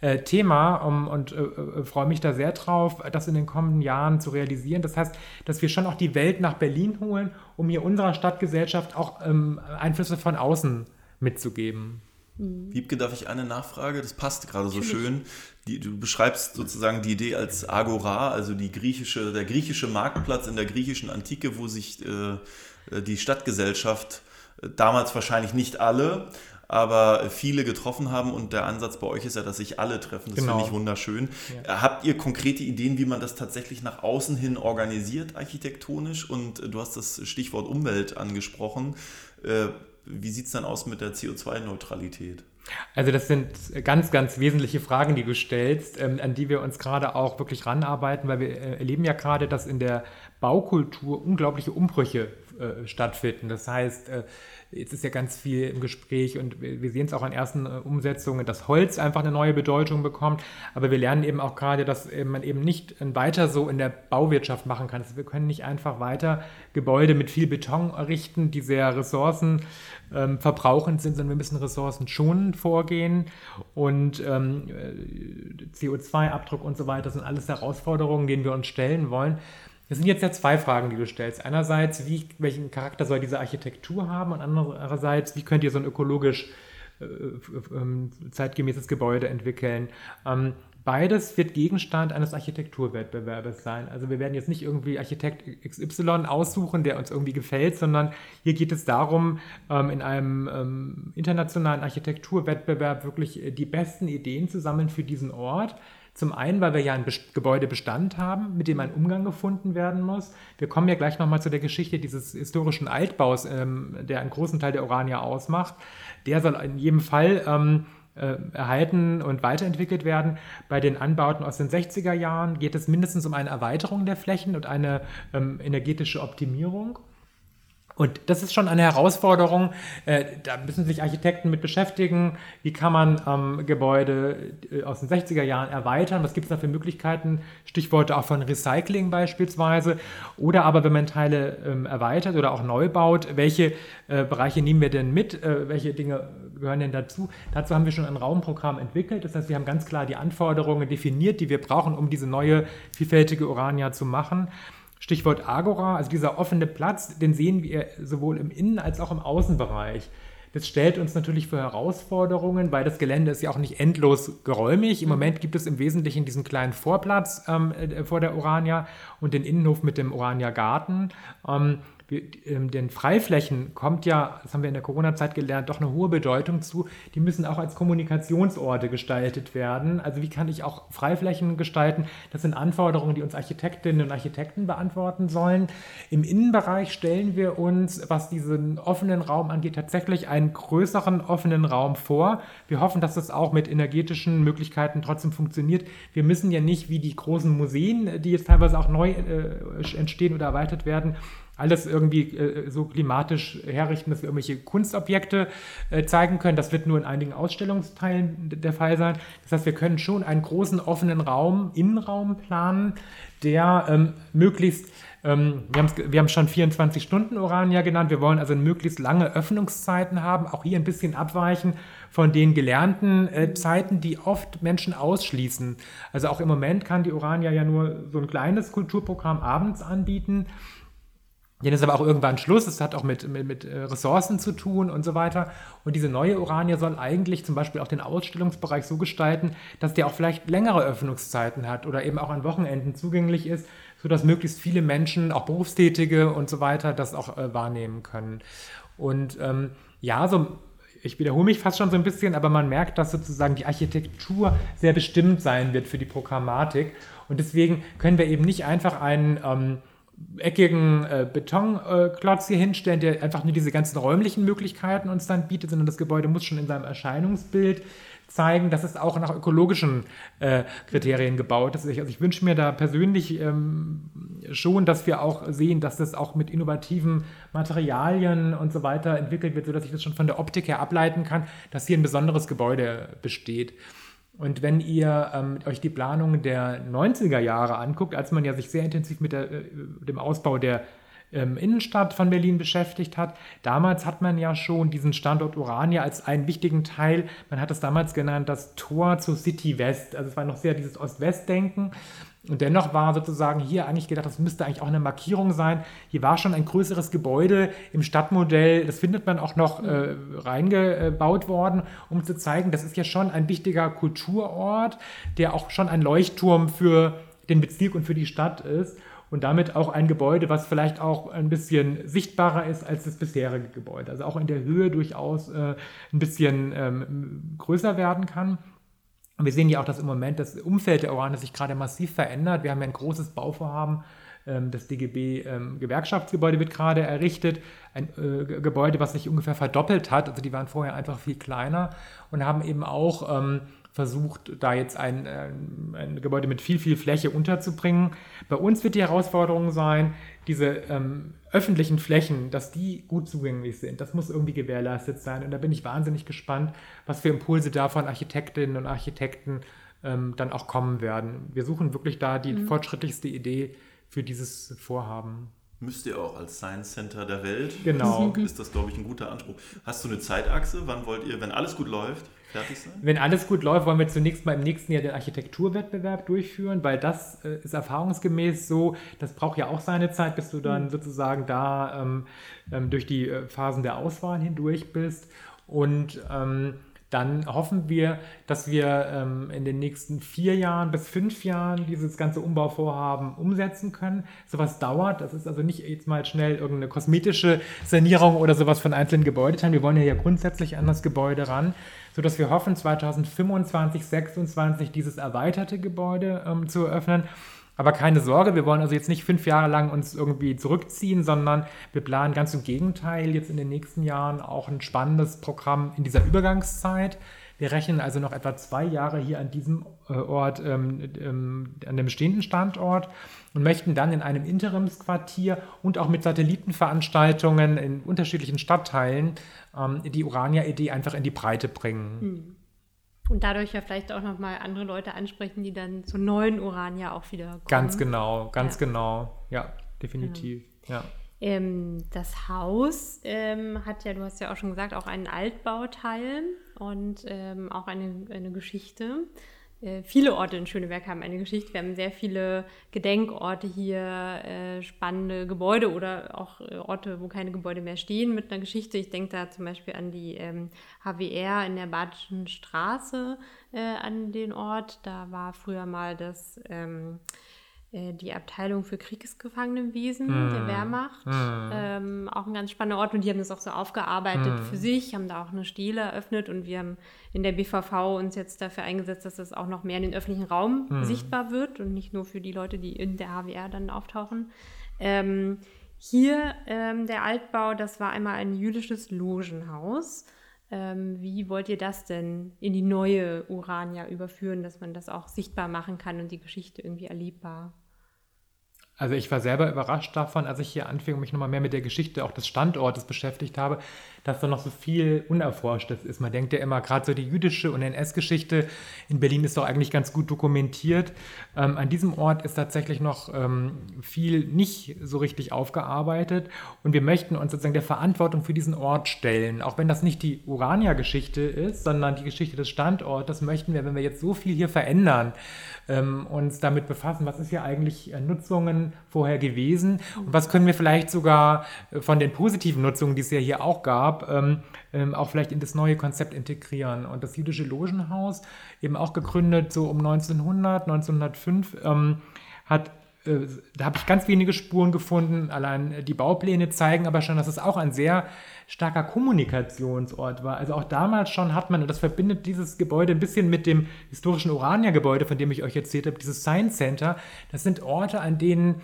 äh, Thema um, und äh, äh, freue mich da sehr drauf, das in den kommenden Jahren zu realisieren. Das heißt, dass wir schon auch die Welt nach Berlin holen, um hier unserer Stadtgesellschaft auch ähm, Einflüsse von außen mitzugeben. Mhm. Wiebke, darf ich eine Nachfrage? Das passt gerade so schön. Die, du beschreibst sozusagen die Idee als Agora, also die griechische, der griechische Marktplatz in der griechischen Antike, wo sich äh, äh die Stadtgesellschaft damals wahrscheinlich nicht alle, aber viele getroffen haben und der Ansatz bei euch ist ja, dass sich alle treffen. Das genau. finde ich wunderschön. Ja. Habt ihr konkrete Ideen, wie man das tatsächlich nach außen hin organisiert, architektonisch? Und du hast das Stichwort Umwelt angesprochen. Äh, wie sieht es dann aus mit der CO2-Neutralität? Also das sind ganz, ganz wesentliche Fragen, die du stellst, ähm, an die wir uns gerade auch wirklich ranarbeiten, weil wir äh, erleben ja gerade, dass in der Baukultur unglaubliche Umbrüche äh, stattfinden. Das heißt, äh, Jetzt ist ja ganz viel im Gespräch und wir sehen es auch an ersten äh, Umsetzungen, dass Holz einfach eine neue Bedeutung bekommt. Aber wir lernen eben auch gerade, dass man eben nicht weiter so in der Bauwirtschaft machen kann. Also wir können nicht einfach weiter Gebäude mit viel Beton errichten, die sehr ressourcenverbrauchend ähm, sind, sondern wir müssen ressourcenschonend vorgehen. Und ähm, äh, CO2-Abdruck und so weiter sind alles Herausforderungen, denen wir uns stellen wollen. Das sind jetzt ja zwei Fragen, die du stellst. Einerseits, wie, welchen Charakter soll diese Architektur haben und andererseits, wie könnt ihr so ein ökologisch äh, äh, zeitgemäßes Gebäude entwickeln? Ähm, Beides wird Gegenstand eines Architekturwettbewerbes sein. Also wir werden jetzt nicht irgendwie Architekt XY aussuchen, der uns irgendwie gefällt, sondern hier geht es darum, ähm, in einem ähm, internationalen Architekturwettbewerb wirklich die besten Ideen zu sammeln für diesen Ort zum einen, weil wir ja einen Gebäudebestand haben, mit dem ein Umgang gefunden werden muss. Wir kommen ja gleich nochmal zu der Geschichte dieses historischen Altbaus, ähm, der einen großen Teil der Orania ausmacht. Der soll in jedem Fall ähm, äh, erhalten und weiterentwickelt werden. Bei den Anbauten aus den 60er Jahren geht es mindestens um eine Erweiterung der Flächen und eine ähm, energetische Optimierung. Und das ist schon eine Herausforderung. Äh, da müssen sich Architekten mit beschäftigen. Wie kann man ähm, Gebäude äh, aus den 60er Jahren erweitern? Was gibt es da für Möglichkeiten? Stichworte auch von Recycling beispielsweise. Oder aber, wenn man Teile ähm, erweitert oder auch neu baut, welche äh, Bereiche nehmen wir denn mit? Äh, welche Dinge gehören denn dazu? Dazu haben wir schon ein Raumprogramm entwickelt. Das heißt, wir haben ganz klar die Anforderungen definiert, die wir brauchen, um diese neue vielfältige Urania zu machen. Stichwort Agora, also dieser offene Platz, den sehen wir sowohl im Innen- als auch im Außenbereich. Das stellt uns natürlich für Herausforderungen, weil das Gelände ist ja auch nicht endlos geräumig. Im mhm. Moment gibt es im Wesentlichen diesen kleinen Vorplatz ähm, äh, vor der Urania und den Innenhof mit dem Urania Garten. Ähm, den Freiflächen kommt ja, das haben wir in der Corona-Zeit gelernt, doch eine hohe Bedeutung zu. Die müssen auch als Kommunikationsorte gestaltet werden. Also wie kann ich auch Freiflächen gestalten? Das sind Anforderungen, die uns Architektinnen und Architekten beantworten sollen. Im Innenbereich stellen wir uns, was diesen offenen Raum angeht, tatsächlich einen größeren offenen Raum vor. Wir hoffen, dass das auch mit energetischen Möglichkeiten trotzdem funktioniert. Wir müssen ja nicht wie die großen Museen, die jetzt teilweise auch neu äh, entstehen oder erweitert werden, alles irgendwie äh, so klimatisch herrichten, dass wir irgendwelche Kunstobjekte äh, zeigen können. Das wird nur in einigen Ausstellungsteilen der Fall sein. Das heißt, wir können schon einen großen offenen Raum, Innenraum planen, der ähm, möglichst ähm, wir, wir haben schon 24 Stunden Urania genannt. Wir wollen also möglichst lange Öffnungszeiten haben, auch hier ein bisschen abweichen von den gelernten äh, Zeiten, die oft Menschen ausschließen. Also auch im Moment kann die Urania ja nur so ein kleines Kulturprogramm abends anbieten. Dann ist aber auch irgendwann Schluss. Es hat auch mit, mit, mit, äh, Ressourcen zu tun und so weiter. Und diese neue Urania soll eigentlich zum Beispiel auch den Ausstellungsbereich so gestalten, dass der auch vielleicht längere Öffnungszeiten hat oder eben auch an Wochenenden zugänglich ist, sodass möglichst viele Menschen, auch Berufstätige und so weiter, das auch äh, wahrnehmen können. Und ähm, ja, so ich wiederhole mich fast schon so ein bisschen, aber man merkt, dass sozusagen die Architektur sehr bestimmt sein wird für die Programmatik. Und deswegen können wir eben nicht einfach einen ähm, eckigen äh, Betonklotz hier hinstellen, der einfach nur diese ganzen räumlichen Möglichkeiten uns dann bietet, sondern das Gebäude muss schon in seinem Erscheinungsbild zeigen, dass es auch nach ökologischen äh, Kriterien gebaut ist. Also ich wünsche mir da persönlich ähm, schon, dass wir auch sehen, dass das auch mit innovativen Materialien und so weiter entwickelt wird, sodass ich das schon von der Optik her ableiten kann, dass hier ein besonderes Gebäude besteht. Und wenn ihr ähm, euch die Planung der 90er Jahre anguckt, als man ja sich sehr intensiv mit der, äh, dem Ausbau der ähm, Innenstadt von Berlin beschäftigt hat. Damals hat man ja schon diesen Standort Urania als einen wichtigen Teil, man hat es damals genannt, das Tor zur City West. Also es war noch sehr dieses Ost-West-Denken. Und dennoch war sozusagen hier eigentlich gedacht, das müsste eigentlich auch eine Markierung sein. Hier war schon ein größeres Gebäude im Stadtmodell, das findet man auch noch äh, reingebaut worden, um zu zeigen, das ist ja schon ein wichtiger Kulturort, der auch schon ein Leuchtturm für den Bezirk und für die Stadt ist und damit auch ein Gebäude, was vielleicht auch ein bisschen sichtbarer ist als das bisherige Gebäude. Also auch in der Höhe durchaus äh, ein bisschen ähm, größer werden kann. Und wir sehen ja auch, dass im Moment das Umfeld der Orane sich gerade massiv verändert. Wir haben ja ein großes Bauvorhaben. Ähm, das DGB ähm, wird gerade errichtet. Ein äh, Gebäude, was sich ungefähr verdoppelt hat. Also die waren vorher einfach viel kleiner und haben eben auch ähm, versucht, da jetzt ein, ein, ein, Gebäude mit viel, viel Fläche unterzubringen. Bei uns wird die Herausforderung sein, diese ähm, öffentlichen Flächen, dass die gut zugänglich sind. Das muss irgendwie gewährleistet sein. Und da bin ich wahnsinnig gespannt, was für Impulse da von Architektinnen und Architekten ähm, dann auch kommen werden. Wir suchen wirklich da die mhm. fortschrittlichste Idee für dieses Vorhaben. Müsst ihr auch als Science Center der Welt. Genau. Ist das, glaube ich, ein guter Anspruch. Hast du eine Zeitachse? Wann wollt ihr, wenn alles gut läuft, fertig sein? Wenn alles gut läuft, wollen wir zunächst mal im nächsten Jahr den Architekturwettbewerb durchführen, weil das äh, ist erfahrungsgemäß so, das braucht ja auch seine Zeit, bis du dann mhm. sozusagen da ähm, ähm, durch die äh, Phasen der Auswahl hindurch bist. Und ähm, dann hoffen wir, dass wir ähm, in den nächsten vier Jahren bis fünf Jahren dieses ganze Umbauvorhaben umsetzen können. Sowas dauert, das ist also nicht jetzt mal schnell irgendeine kosmetische Sanierung oder sowas von einzelnen Gebäudeteilen. Wir wollen ja, ja grundsätzlich an das Gebäude ran, sodass wir hoffen, 2025, 2026 dieses erweiterte Gebäude ähm, zu eröffnen. Aber keine Sorge, wir wollen also jetzt nicht fünf Jahre lang uns irgendwie zurückziehen, sondern wir planen ganz im Gegenteil jetzt in den nächsten Jahren auch ein spannendes Programm in dieser Übergangszeit. Wir rechnen also noch etwa zwei Jahre hier an diesem äh, Ort, ähm, ähm, an dem bestehenden Standort und möchten dann in einem Interimsquartier und auch mit Satellitenveranstaltungen in unterschiedlichen Stadtteilen ähm, die Urania-Idee einfach in die Breite bringen. Hm. Und dadurch ja vielleicht auch nochmal andere Leute ansprechen, die dann zur neuen Urania auch wieder kommen. Ganz genau, ganz ja. genau. Ja, definitiv. Genau. Ja. Ähm, das Haus ähm, hat ja, du hast ja auch schon gesagt, auch einen Altbauteil und ähm, auch eine, eine Geschichte. Äh, viele Orte in Schöneberg haben eine Geschichte. Wir haben sehr viele Gedenkorte hier, äh, spannende Gebäude oder auch äh, Orte, wo keine Gebäude mehr stehen mit einer Geschichte. Ich denke da zum Beispiel an die ähm, HWR in der Badischen Straße äh, an den Ort. Da war früher mal das ähm, äh, die Abteilung für Kriegsgefangenenwesen mm. der Wehrmacht. Mm. Ähm, auch ein ganz spannender Ort und die haben das auch so aufgearbeitet mm. für sich, haben da auch eine Stele eröffnet und wir haben in der BVV uns jetzt dafür eingesetzt, dass das auch noch mehr in den öffentlichen Raum mm. sichtbar wird und nicht nur für die Leute, die in der HWR dann auftauchen. Ähm, hier ähm, der Altbau, das war einmal ein jüdisches Logenhaus. Ähm, wie wollt ihr das denn in die neue Urania überführen, dass man das auch sichtbar machen kann und die Geschichte irgendwie erlebbar? Also ich war selber überrascht davon, als ich hier anfing und mich nochmal mehr mit der Geschichte auch des Standortes beschäftigt habe, dass da noch so viel Unerforschtes ist. Man denkt ja immer, gerade so die jüdische und NS-Geschichte in Berlin ist doch eigentlich ganz gut dokumentiert. Ähm, an diesem Ort ist tatsächlich noch ähm, viel nicht so richtig aufgearbeitet und wir möchten uns sozusagen der Verantwortung für diesen Ort stellen. Auch wenn das nicht die Urania-Geschichte ist, sondern die Geschichte des Standortes, möchten wir, wenn wir jetzt so viel hier verändern, ähm, uns damit befassen, was ist hier eigentlich an Nutzungen vorher gewesen und was können wir vielleicht sogar von den positiven Nutzungen, die es ja hier auch gab, ähm, ähm, auch vielleicht in das neue Konzept integrieren. Und das jüdische Logenhaus, eben auch gegründet so um 1900, 1905, ähm, hat äh, da habe ich ganz wenige Spuren gefunden. Allein die Baupläne zeigen aber schon, dass es auch ein sehr starker Kommunikationsort war. Also auch damals schon hat man, und das verbindet dieses Gebäude ein bisschen mit dem historischen Orania-Gebäude, von dem ich euch erzählt habe, dieses Science Center. Das sind Orte, an denen äh,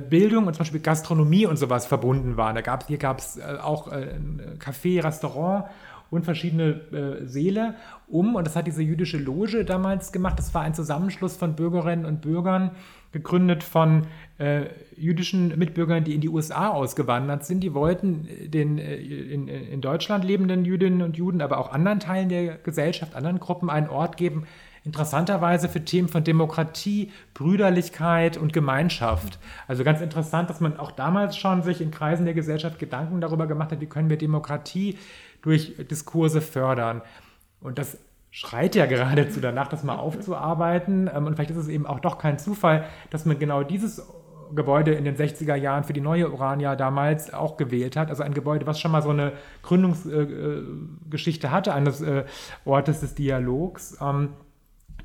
Bildung und zum Beispiel Gastronomie und sowas verbunden waren. Da gab's, hier gab es äh, auch äh, Café, Restaurant und verschiedene äh, Säle um. Und das hat diese jüdische Loge damals gemacht. Das war ein Zusammenschluss von Bürgerinnen und Bürgern, gegründet von äh, jüdischen Mitbürgern, die in die USA ausgewandert sind. Die wollten den äh, in, in Deutschland lebenden Jüdinnen und Juden, aber auch anderen Teilen der Gesellschaft, anderen Gruppen einen Ort geben, interessanterweise für Themen von Demokratie, Brüderlichkeit und Gemeinschaft. Also ganz interessant, dass man auch damals schon sich in Kreisen der Gesellschaft Gedanken darüber gemacht hat, wie können wir Demokratie durch Diskurse fördern. Und das schreit ja geradezu danach, das mal aufzuarbeiten. Ähm, und vielleicht ist es eben auch doch kein Zufall, dass man genau dieses Gebäude in den 60er Jahren für die neue Urania damals auch gewählt hat. Also ein Gebäude, was schon mal so eine Gründungsgeschichte äh, hatte eines äh, Ortes des Dialogs. Ähm,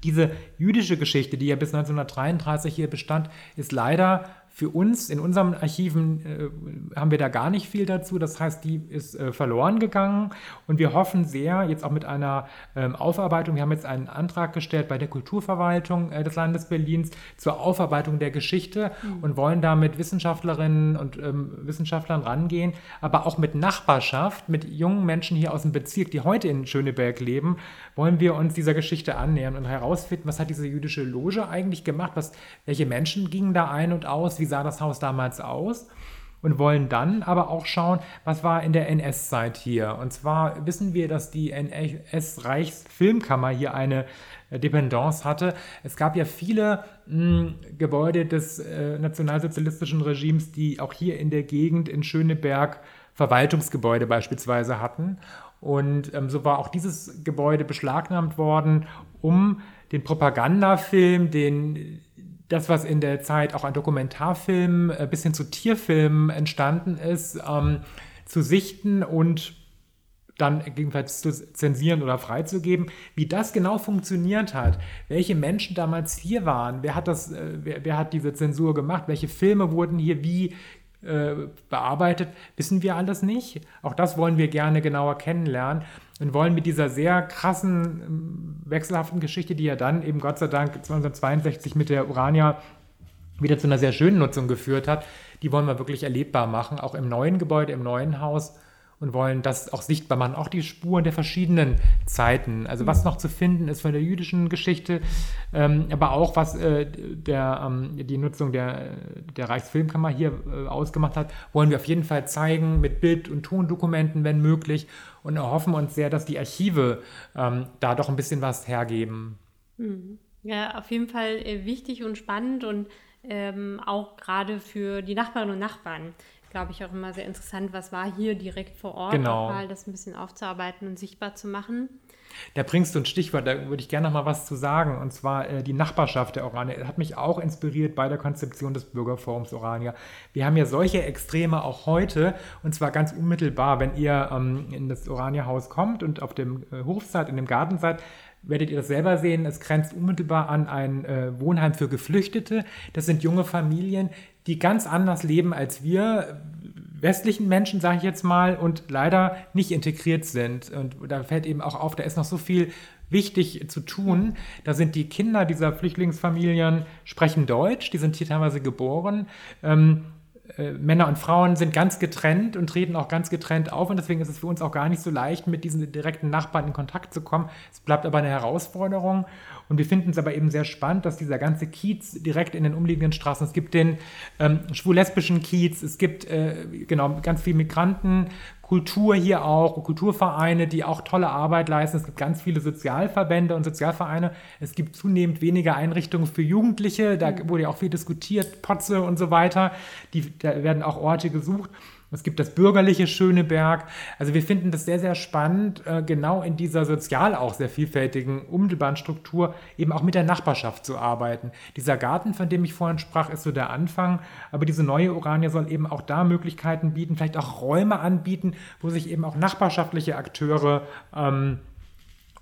diese jüdische Geschichte, die ja bis 1933 hier bestand, ist leider für uns in unseren Archiven äh, haben wir da gar nicht viel dazu. Das heißt, die ist äh, verloren gegangen und wir hoffen sehr, jetzt auch mit einer ähm, Aufarbeitung, wir haben jetzt einen Antrag gestellt bei der Kulturverwaltung äh, des Landes Berlins zur Aufarbeitung der Geschichte mhm. und wollen da mit Wissenschaftlerinnen und ähm, Wissenschaftlern rangehen, aber auch mit Nachbarschaft, mit jungen Menschen hier aus dem Bezirk, die heute in Schöneberg leben, wollen wir uns dieser Geschichte annähern und herausfinden, was hat diese jüdische Loge eigentlich gemacht, was, welche Menschen gingen da ein und aus, wie sah das Haus damals aus und wollen dann aber auch schauen, was war in der NS-Zeit hier. Und zwar wissen wir, dass die NS-Reichsfilmkammer hier eine äh, Dependance hatte. Es gab ja viele mh, hm, Gebäude des äh, nationalsozialistischen Regimes, die auch hier in der Gegend in Schöneberg Verwaltungsgebäude beispielsweise hatten. Und ähm, so war auch dieses Gebäude beschlagnahmt worden, um den Propagandafilm, den das, was in der Zeit auch an Dokumentarfilmen äh, bis hin zu Tierfilmen entstanden ist, ähm, zu sichten und dann gegebenenfalls zu zensieren oder freizugeben, wie das genau funktioniert hat, welche Menschen damals hier waren, wer hat das, äh, wer, wer, hat diese Zensur gemacht, welche Filme wurden hier wie äh, bearbeitet, wissen wir alles nicht. Auch das wollen wir gerne genauer kennenlernen und wollen mit dieser sehr krassen, ähm, wechselhaften Geschichte, die ja dann eben Gott sei Dank 1962 mit der Urania wieder zu einer sehr schönen Nutzung geführt hat, die wollen wir wirklich erlebbar machen, auch im neuen Gebäude, im neuen Haus und wollen das auch sichtbar machen, auch die Spuren der verschiedenen Zeiten. Also was noch zu finden ist von der jüdischen Geschichte, ähm, aber auch was äh, der, ähm, die Nutzung der, der Reichsfilmkammer hier äh, ausgemacht hat, wollen wir auf jeden Fall zeigen mit Bild- und Tondokumenten, wenn möglich und erhoffen uns sehr, dass die Archive ähm, da doch ein bisschen was hergeben. Hm. Ja, auf jeden Fall äh, wichtig und spannend und ähm, auch gerade für die Nachbarinnen und Nachbarn glaube ich, auch immer sehr interessant, was war hier direkt vor Ort, genau. mal das ein bisschen aufzuarbeiten und sichtbar zu machen. Da bringst du ein Stichwort, da würde ich gerne noch mal was zu sagen, und zwar äh, die Nachbarschaft der Orania. Hat mich auch inspiriert bei der Konzeption des Bürgerforums Orania. Wir haben ja solche Extreme auch heute, und zwar ganz unmittelbar, wenn ihr ähm, in das Orania-Haus kommt und auf dem äh, Hof seid, in dem Garten seid, werdet ihr das selber sehen. Es grenzt unmittelbar an ein äh, Wohnheim für Geflüchtete. Das sind junge Familien, die ganz anders leben als wir westlichen Menschen, sage ich jetzt mal, und leider nicht integriert sind. Und da fällt eben auch auf, da ist noch so viel wichtig zu tun. Da sind die Kinder dieser Flüchtlingsfamilien, sprechen Deutsch, die sind hier teilweise geboren. Ähm, äh, Männer und Frauen sind ganz getrennt und treten auch ganz getrennt auf und deswegen ist es für uns auch gar nicht so leicht, mit diesen direkten Nachbarn in Kontakt zu kommen. Es bleibt aber eine Herausforderung und wir finden es aber eben sehr spannend, dass dieser ganze Kiez direkt in den umliegenden Straßen, es gibt den ähm, schwul-lesbischen Kiez, es gibt äh, genau ganz viele Migranten, Kultur hier auch, Kulturvereine, die auch tolle Arbeit leisten. Es gibt ganz viele Sozialverbände und Sozialvereine. Es gibt zunehmend weniger Einrichtungen für Jugendliche. Da mhm. wurde ja auch viel diskutiert, Potze und so weiter. Die, da werden auch Orte gesucht. Es gibt das bürgerliche Schöneberg. Also wir finden das sehr, sehr spannend, äh, genau in dieser sozial auch sehr vielfältigen unmittelbaren Struktur eben auch mit der Nachbarschaft zu arbeiten. Dieser Garten, von dem ich vorhin sprach, ist so der Anfang, aber diese neue Urania soll eben auch da Möglichkeiten bieten, vielleicht auch Räume anbieten, wo sich eben auch nachbarschaftliche Akteure ähm,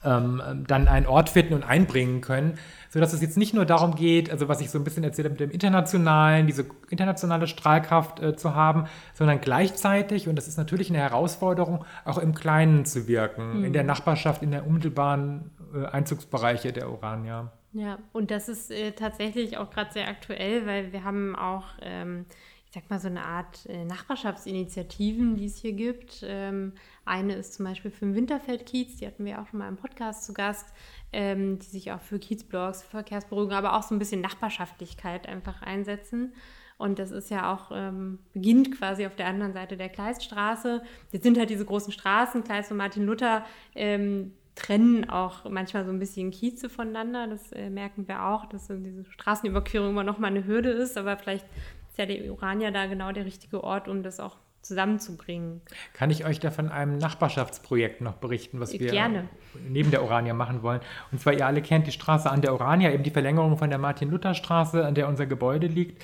ähm, dann einen Ort finden und einbringen können, sodass es jetzt nicht nur darum geht, also was ich so ein bisschen erzählt habe, mit dem internationalen, diese internationale Strahlkraft äh, zu haben, sondern gleichzeitig, und das ist natürlich eine Herausforderung, auch im Kleinen zu wirken, mhm. in der Nachbarschaft, in der unmittelbaren äh, Einzugsbereiche der Urania. Ja, und das ist äh, tatsächlich auch gerade sehr aktuell, weil wir haben auch ähm, ich sag mal, so eine Art äh, Nachbarschaftsinitiativen, die es hier gibt. Ähm, eine ist zum Beispiel für den Winterfeld-Kiez, die hatten wir auch schon mal im Podcast zu Gast, ähm, die sich auch für Kiezblogs, Verkehrsberuhigung, aber auch so ein bisschen Nachbarschaftlichkeit einfach einsetzen. Und das ist ja auch, ähm, beginnt quasi auf der anderen Seite der Kleiststraße. Jetzt sind halt diese großen Straßen, Kleist und Martin Luther, ähm, trennen auch manchmal so ein bisschen Kieze voneinander. Das äh, merken wir auch, dass so diese Straßenüberquerung immer noch mal eine Hürde ist. Aber vielleicht ist ja die Urania da genau der richtige Ort, um das auch zusammenzubringen. Kann ich euch da von einem Nachbarschaftsprojekt noch berichten, was wir Gerne. neben der Urania machen wollen? Und zwar, ihr alle kennt die Straße an der Urania, eben die Verlängerung von der Martin-Luther-Straße, an der unser Gebäude liegt.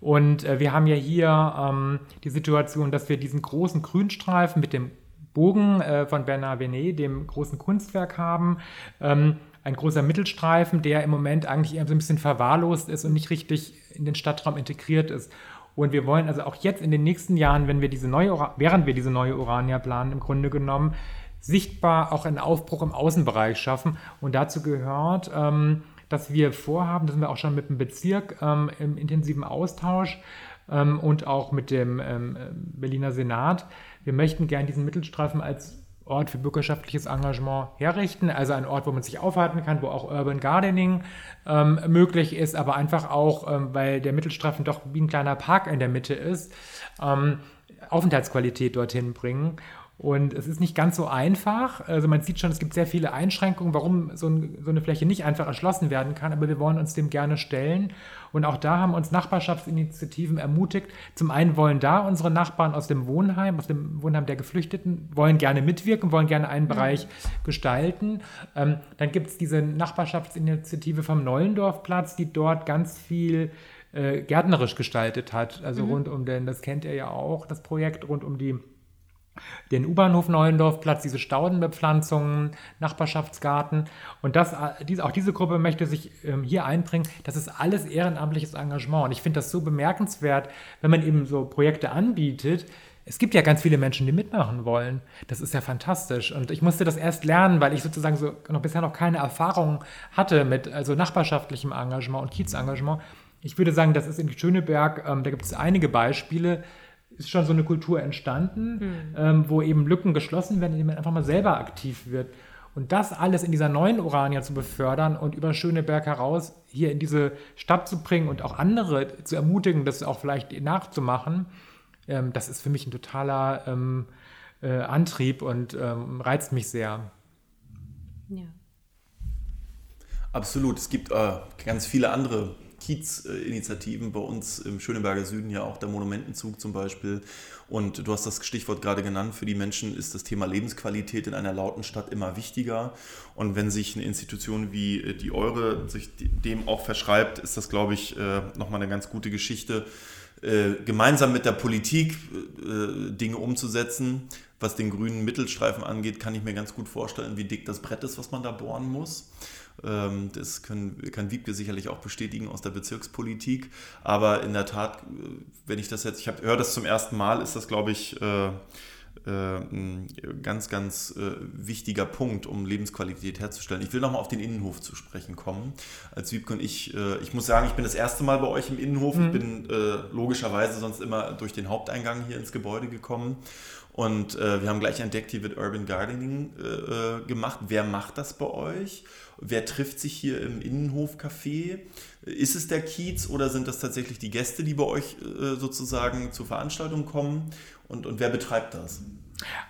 Und äh, wir haben ja hier ähm, die Situation, dass wir diesen großen Grünstreifen mit dem Bogen äh, von Bernard Venet, dem großen Kunstwerk haben. Ähm, ein großer Mittelstreifen, der im Moment eigentlich eher so ein bisschen verwahrlost ist und nicht richtig in den Stadtraum integriert ist. Und wir wollen also auch jetzt in den nächsten Jahren, wenn wir diese neue, während wir diese neue Urania planen, im Grunde genommen, sichtbar auch einen Aufbruch im Außenbereich schaffen. Und dazu gehört, ähm, dass wir vorhaben, das sind wir auch schon mit dem Bezirk ähm, im intensiven Austausch ähm, und auch mit dem Berliner Senat. Wir möchten gerne diesen Mittelstreifen als Ort für bürgerschaftliches Engagement herrichten, also ein Ort, wo man sich aufhalten kann, wo auch Urban Gardening ähm, möglich ist, aber einfach auch, ähm, weil der Mittelstreifen doch wie ein kleiner Park in der Mitte ist, ähm, Aufenthaltsqualität dorthin bringen. Und es ist nicht ganz so einfach. Also man sieht schon, es gibt sehr viele Einschränkungen, warum so, ein, so, eine Fläche nicht einfach erschlossen werden kann. Aber wir wollen uns dem gerne stellen. Und auch da haben uns Nachbarschaftsinitiativen ermutigt. Zum einen wollen da unsere Nachbarn aus dem Wohnheim, aus dem Wohnheim der Geflüchteten, wollen gerne mitwirken, wollen gerne einen. Bereich gestalten. Ähm, dann gibt es diese Nachbarschaftsinitiative vom Neulendorfplatz, die dort ganz viel äh, gärtnerisch gestaltet hat. Also mhm. rund um den, das kennt ihr ja auch, das Projekt rund um die den U-Bahnhof Neuendorfplatz, diese Staudenbepflanzungen, Nachbarschaftsgarten. Und das, auch diese Gruppe möchte sich ähm, hier einbringen. Das ist alles ehrenamtliches Engagement. Und ich finde das so bemerkenswert, wenn man eben so Projekte anbietet. Es gibt ja ganz viele Menschen, die mitmachen wollen. Das ist ja fantastisch. Und ich musste das erst lernen, weil ich sozusagen so noch bisher noch keine Erfahrung hatte mit also nachbarschaftlichem Engagement und Kiezengagement. Ich würde sagen, das ist in Schöneberg, ähm, da gibt es einige Beispiele, ist schon so eine Kultur entstanden, mhm. ähm, wo eben Lücken geschlossen werden, indem man einfach mal selber aktiv wird. Und das alles in dieser neuen Urania zu befördern und über Schöneberg heraus hier in diese Stadt zu bringen und auch andere zu ermutigen, das auch vielleicht nachzumachen, ähm, das ist für mich ein totaler ähm, äh, Antrieb und ähm, reizt mich sehr. Ja. Absolut. Es gibt äh, ganz viele andere Kiez-Initiativen bei uns im Schöneberger Süden ja auch der Monumentenzug zum Beispiel. Und du hast das Stichwort gerade genannt, für die Menschen ist das Thema Lebensqualität in einer lauten Stadt immer wichtiger. Und wenn sich eine Institution wie äh, die eure sich dem auch verschreibt, ist das, glaube ich, äh, nochmal eine ganz gute Geschichte, äh, gemeinsam mit der Politik Dinge umzusetzen. Was den grünen Mittelstreifen angeht, kann ich mir ganz gut vorstellen, wie dick das Brett ist, was man da bohren muss. Ähm, das können, kann Wiebke sicherlich auch bestätigen aus der Bezirkspolitik. Aber in der Tat, äh, wenn ich das jetzt, ich höre das zum ersten Mal, ist das, glaube ich, äh, äh, ein ganz, ganz wichtiger Punkt, um Lebensqualität herzustellen. Ich will nochmal auf den Innenhof zu sprechen kommen. Als Wiebke und ich, ich muss sagen, ich bin das erste Mal bei euch im Innenhof. Mhm. Ich bin logischerweise sonst immer durch den Haupteingang hier ins Gebäude gekommen. Und wir haben gleich entdeckt, hier wird Urban Gardening gemacht. Wer macht das bei euch? Wer trifft sich hier im Innenhofcafé? Ist es der Kiez oder sind das tatsächlich die Gäste, die bei euch äh, sozusagen zur Veranstaltung kommen? Und, und wer betreibt das?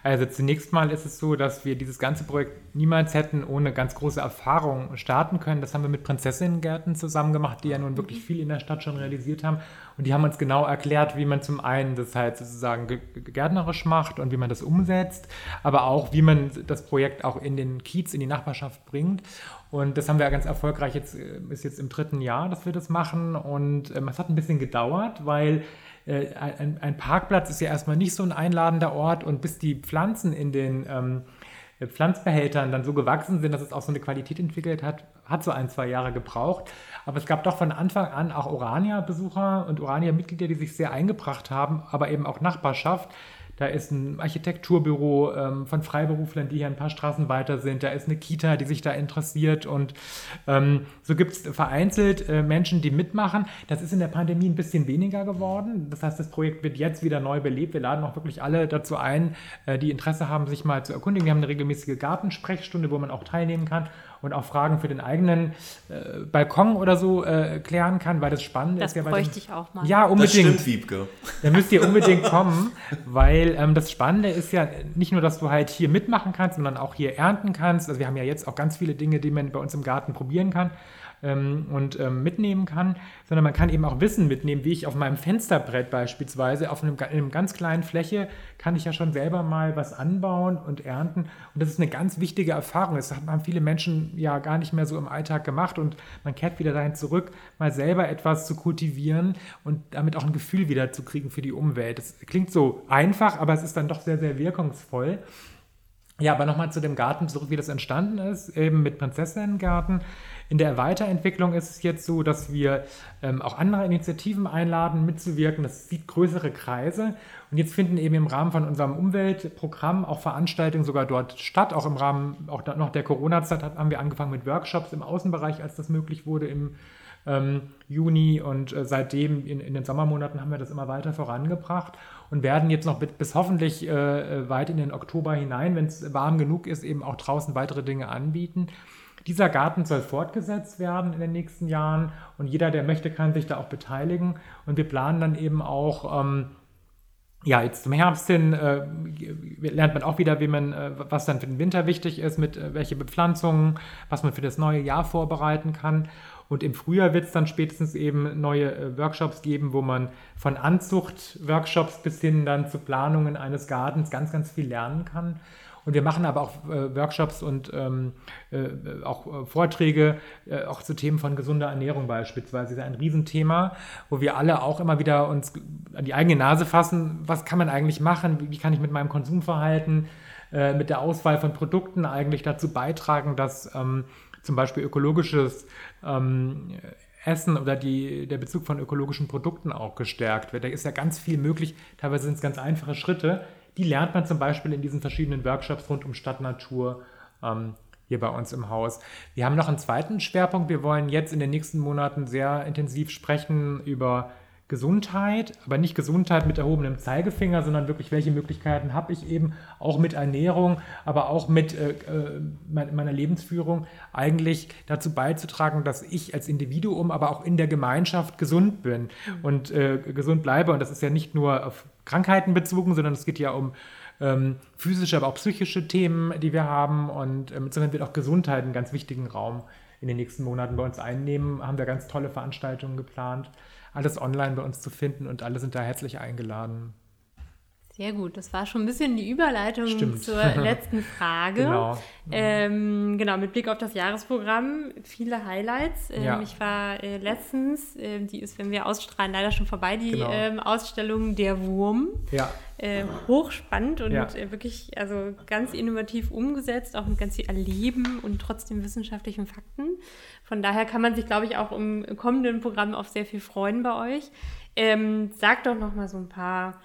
Also zunächst mal ist es so, dass wir dieses ganze Projekt niemals hätten ohne ganz große Erfahrung starten können. Das haben wir mit Prinzessinnengärten zusammen gemacht, die ja nun wirklich viel in der Stadt schon realisiert haben. Und die haben uns genau erklärt, wie man zum einen das halt sozusagen gärtnerisch macht und wie man das umsetzt, aber auch, wie man das Projekt auch in den Kiez, in die Nachbarschaft bringt. Und das haben wir ganz erfolgreich jetzt, äh, ist jetzt im dritten Jahr, dass wir das machen. Und ähm, es hat ein bisschen gedauert, weil äh, ein, ein, Parkplatz ist ja erstmal nicht so ein einladender Ort und bis die Pflanzen in den ähm, mit Pflanzbehältern dann so gewachsen sind, dass es auch so eine Qualität entwickelt hat, hat so ein, zwei Jahre gebraucht. Aber es gab doch von Anfang an auch Orania-Besucher und Orania-Mitglieder, die sich sehr eingebracht haben, aber eben auch Nachbarschaft. Da ist ein Architekturbüro ähm, von Freiberuflern, die hier ein paar Straßen weiter sind. Da ist eine Kita, die sich da interessiert. Und ähm, so gibt es vereinzelt äh, Menschen, die mitmachen. Das ist in der Pandemie ein bisschen weniger geworden. Das heißt, das Projekt wird jetzt wieder neu belebt. Wir laden auch wirklich alle dazu ein, äh, die Interesse haben, sich mal zu erkundigen. Wir haben eine regelmäßige Gartensprechstunde, wo man auch teilnehmen kann und auch Fragen für den eigenen äh, Balkon oder so äh, klären kann, weil das spannend das ist. Das bräuchte ich auch mal. Ja, unbedingt. Das stimmt, Wiebke. Da müsst ihr unbedingt kommen, weil ähm, das Spannende ist ja nicht nur, dass du halt hier mitmachen kannst, sondern auch hier ernten kannst. Also wir haben ja jetzt auch ganz viele Dinge, die man bei uns im Garten probieren kann ähm, und ähm, mitnehmen kann, sondern man kann eben auch Wissen mitnehmen, wie ich auf meinem Fensterbrett beispielsweise, auf einem, einem ganz kleinen Fläche, kann ich ja schon selber mal was anbauen und ernten. Und das ist eine ganz wichtige Erfahrung. Das haben viele Menschen ja gar nicht mehr so im Alltag gemacht und man kehrt wieder dahin zurück, mal selber etwas zu kultivieren und damit auch ein Gefühl wieder zu kriegen für die Umwelt. Das klingt so einfach, aber es ist dann doch sehr, sehr wirkungsvoll. Ja, aber nochmal zu dem Garten zurück, wie das entstanden ist, eben mit Prinzessinnengarten. In der Weiterentwicklung ist es jetzt so, dass wir ähm, auch andere Initiativen einladen, mitzuwirken. Das sieht größere Kreise. Und jetzt finden eben im Rahmen von unserem Umweltprogramm auch Veranstaltungen sogar dort statt. Auch im Rahmen auch noch der Corona-Zeit haben wir angefangen mit Workshops im Außenbereich, als das möglich wurde im ähm, Juni. Und äh, seitdem in, in, den Sommermonaten haben wir das immer weiter vorangebracht und werden jetzt noch bis, hoffentlich äh, weit in den Oktober hinein, wenn es warm genug ist, eben auch draußen weitere Dinge anbieten. Dieser Garten soll fortgesetzt werden in den nächsten Jahren und jeder, der möchte, kann sich da auch beteiligen. Und wir planen dann eben auch, ähm, ja, jetzt zum Herbst hin äh, lernt man auch wieder, wie man, äh, was dann für den Winter wichtig ist, mit äh, welche Bepflanzungen, was man für das neue Jahr vorbereiten kann. Und im Frühjahr wird es dann spätestens eben neue äh, Workshops geben, wo man von Anzucht-Workshops bis hin dann zu Planungen eines Gartens ganz, ganz viel lernen kann. Und wir machen aber auch äh, Workshops und ähm, äh, auch äh, Vorträge, äh, auch zu Themen von gesunder Ernährung beispielsweise. Das ist ein Riesenthema, wo wir alle auch immer wieder uns an die eigene Nase fassen. Was kann man eigentlich machen? Wie, wie kann ich mit meinem Konsumverhalten, äh, mit der Auswahl von Produkten eigentlich dazu beitragen, dass ähm, zum Beispiel ökologisches ähm, Essen oder die, der Bezug von ökologischen Produkten auch gestärkt wird. Da ist ja ganz viel möglich. Teilweise sind es ganz einfache Schritte, die lernt man zum Beispiel in diesen verschiedenen Workshops rund um Stadt, Natur ähm, hier bei uns im Haus. Wir haben noch einen zweiten Schwerpunkt. Wir wollen jetzt in den nächsten Monaten sehr intensiv sprechen über Gesundheit, aber nicht Gesundheit mit erhobenem Zeigefinger, sondern wirklich, welche Möglichkeiten habe ich eben auch mit Ernährung, aber auch mit äh, äh meiner Lebensführung eigentlich dazu beizutragen, dass ich als Individuum, aber auch in der Gemeinschaft gesund bin und äh, gesund bleibe. Und das ist ja nicht nur auf Krankheiten bezogen, sondern es geht ja um ähm, physische, aber auch psychische Themen, die wir haben. Und ähm, wird auch Gesundheit einen ganz wichtigen Raum in den nächsten Monaten bei uns einnehmen. Haben wir ganz tolle Veranstaltungen geplant. Alles online bei uns zu finden und alle sind da herzlich eingeladen. Sehr gut, das war schon ein bisschen die Überleitung Stimmt. zur letzten Frage. genau. Ähm, genau, mit Blick auf das Jahresprogramm, viele Highlights. Ähm, ja. Ich war äh, letztens, äh, die ist, wenn wir ausstrahlen, leider schon vorbei, die genau. ähm, Ausstellung Der Wurm. Ja. Äh, hochspannend und ja. Äh, wirklich also ganz innovativ umgesetzt, auch mit ganz viel Erleben und trotzdem wissenschaftlichen Fakten. Von daher kann man sich, glaube ich, auch im kommenden Programm auf sehr viel freuen bei euch. Ähm, sag doch noch mal so ein paar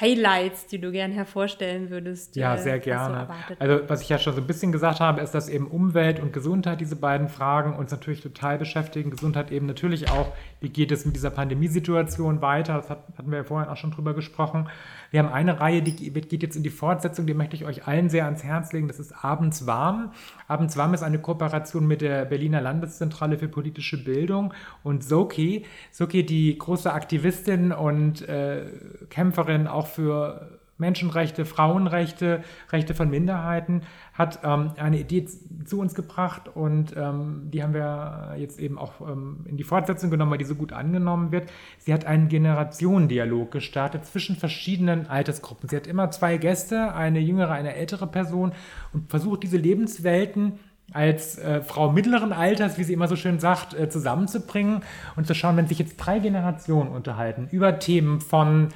Highlights, die du gern hervorstellen würdest? Ja, äh, sehr gerne. also was ich ja schon so ein bisschen gesagt habe, ist, dass eben Umwelt und Gesundheit, diese beiden Fragen, uns natürlich total beschäftigen. Gesundheit eben natürlich auch, wie geht es mit dieser Pandemiesituation weiter? Das hatten wir ja vorhin auch schon drüber gesprochen. Wir haben eine Reihe, die geht jetzt in die Fortsetzung, die möchte ich euch allen sehr ans Herz legen. Das ist Abends warm. Abends warm ist eine Kooperation mit der Berliner Landeszentrale für politische Bildung und Soki. Soki, die große Aktivistin und äh, Kämpferin auch für Menschenrechte, Frauenrechte, Rechte von Minderheiten, hat ähm, eine Idee zu uns gebracht und ähm, die haben wir jetzt eben auch ähm, in die Fortsetzung genommen, weil die so gut angenommen wird. Sie hat einen Generationendialog gestartet zwischen verschiedenen Altersgruppen. Sie hat immer zwei Gäste, eine jüngere, eine ältere Person und versucht diese Lebenswelten als äh, Frau mittleren Alters, wie sie immer so schön sagt, äh, zusammenzubringen und zu schauen, wenn sich jetzt drei Generationen unterhalten über Themen von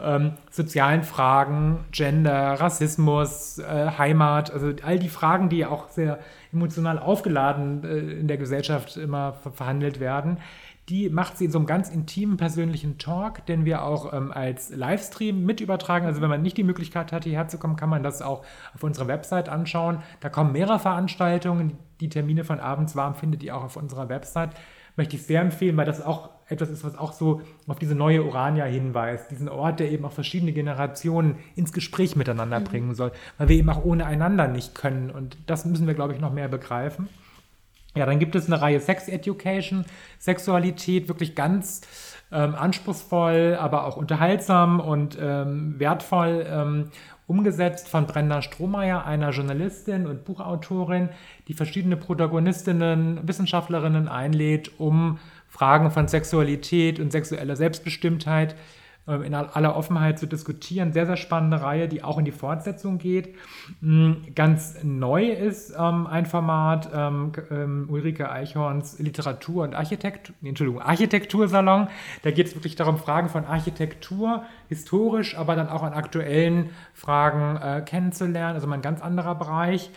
ähm, sozialen Fragen, Gender, Rassismus, äh, Heimat, also all die Fragen, die auch sehr emotional aufgeladen äh, in der Gesellschaft immer ver verhandelt werden, die macht sie in so einem ganz intimen persönlichen Talk, den wir auch ähm, als Livestream mit übertragen. Also wenn man nicht die Möglichkeit hat, hierher zu kommen, kann man das auch auf unserer Website anschauen. Da kommen mehrere Veranstaltungen. Die Termine von abends warm findet ihr auch auf unserer Website. Möchte ich sehr empfehlen, weil das auch etwas ist, was auch so auf diese neue Urania hinweist. Diesen Ort, der eben auch verschiedene Generationen ins Gespräch miteinander mhm. bringen soll, weil wir eben auch ohne einander nicht können. Und das müssen wir, glaube ich, noch mehr begreifen. Ja, dann gibt es eine Reihe Sex Education, Sexualität, wirklich ganz ähm, anspruchsvoll, aber auch unterhaltsam und ähm, wertvoll ähm, umgesetzt von Brenda Strohmeier, einer Journalistin und Buchautorin, die verschiedene Protagonistinnen, Wissenschaftlerinnen einlädt, um Fragen von Sexualität und sexueller Selbstbestimmtheit ähm, in aller Offenheit zu diskutieren. Sehr, sehr spannende Reihe, die auch in die Fortsetzung geht. Mm, ganz neu ist ähm, ein Format ähm, ähm, Ulrike Eichhorns Literatur- und Architektur, Entschuldigung, Architektursalon. Da geht es wirklich darum, Fragen von Architektur, historisch, aber dann auch an aktuellen Fragen äh, kennenzulernen. Also ein ganz anderer Bereich.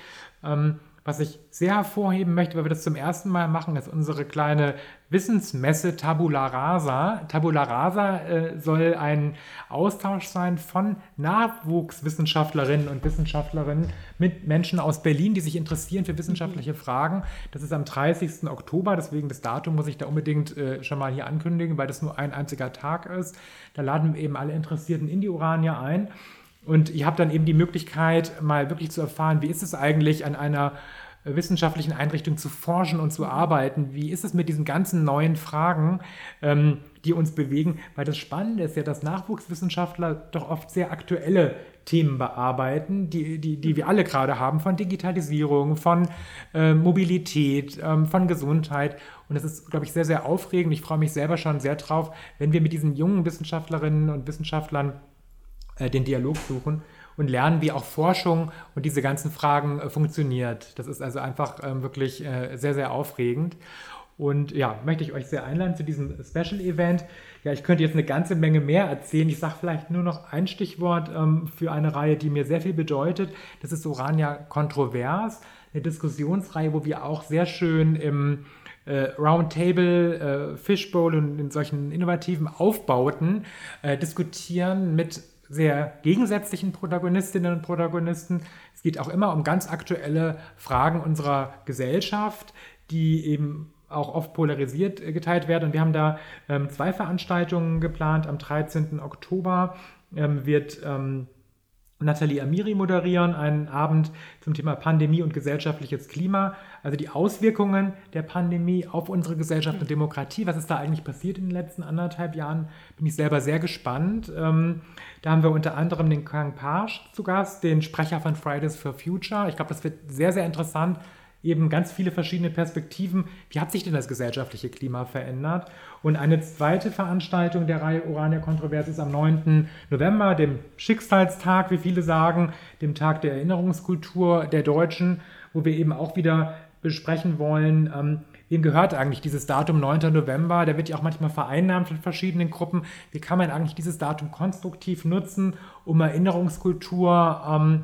Ähm, was ich sehr hervorheben möchte, weil wir das zum ersten Mal machen, ist unsere kleine Wissensmesse Tabula Rasa. Tabula Rasa äh, soll ein Austausch sein von Nachwuchswissenschaftlerinnen und Wissenschaftlerinnen mit Menschen aus Berlin, die sich interessieren für wissenschaftliche mhm. Fragen. Das ist am 30. Oktober, deswegen das Datum muss ich da unbedingt äh, schon mal hier ankündigen, weil das nur ein einziger Tag ist. Da laden wir eben alle Interessierten in die Urania ein. Und ihr habt dann eben die Möglichkeit, mal wirklich zu erfahren, wie ist es eigentlich an einer wissenschaftlichen Einrichtung zu forschen und zu arbeiten. Wie ist es mit diesen ganzen neuen Fragen, ähm, die uns bewegen? Weil das Spannende ist ja, dass Nachwuchswissenschaftler doch oft sehr aktuelle Themen bearbeiten, die, die, die wir alle gerade haben, von Digitalisierung, von äh, Mobilität, ähm, von Gesundheit. Und das ist, glaube ich, sehr, sehr aufregend. Ich freue mich selber schon sehr drauf, wenn wir mit diesen jungen Wissenschaftlerinnen und Wissenschaftlern äh, den Dialog suchen und lernen, wie auch Forschung und diese ganzen Fragen äh, funktioniert. Das ist also einfach ähm, wirklich äh, sehr, sehr aufregend. Und ja, möchte ich euch sehr einladen zu diesem Special Event. Ja, ich könnte jetzt eine ganze Menge mehr erzählen. Ich sage vielleicht nur noch ein Stichwort ähm, für eine Reihe, die mir sehr viel bedeutet. Das ist Orania Kontrovers, eine Diskussionsreihe, wo wir auch sehr schön im äh, Roundtable, äh, Fishbowl und in solchen innovativen Aufbauten äh, diskutieren mit sehr gegensätzlichen Protagonistinnen und Protagonisten. Es geht auch immer um ganz aktuelle Fragen unserer Gesellschaft, die eben auch oft polarisiert äh, geteilt werden. Und wir haben da ähm, zwei Veranstaltungen geplant. Am 13. Oktober ähm, wird ähm, Nathalie Amiri moderieren, einen Abend zum Thema Pandemie und gesellschaftliches Klima, also die Auswirkungen der Pandemie auf unsere Gesellschaft und Demokratie. Was ist da eigentlich passiert in den letzten anderthalb Jahren? Bin ich selber sehr gespannt. Ähm, da haben wir unter anderem den Kang Pasch zu Gast, den Sprecher von Fridays for Future. Ich glaube, das wird sehr, sehr interessant, eben ganz viele verschiedene Perspektiven. Wie hat sich denn das gesellschaftliche Klima verändert? Und eine zweite Veranstaltung der Reihe Urania Kontrovers ist am 9. November, dem Schicksalstag, wie viele sagen, dem Tag der Erinnerungskultur der Deutschen, wo wir eben auch wieder besprechen wollen, ähm, wem gehört eigentlich dieses Datum 9. November? Der wird ja auch manchmal vereinnahmt von verschiedenen Gruppen. Wie kann man eigentlich dieses Datum konstruktiv nutzen, um Erinnerungskultur ähm,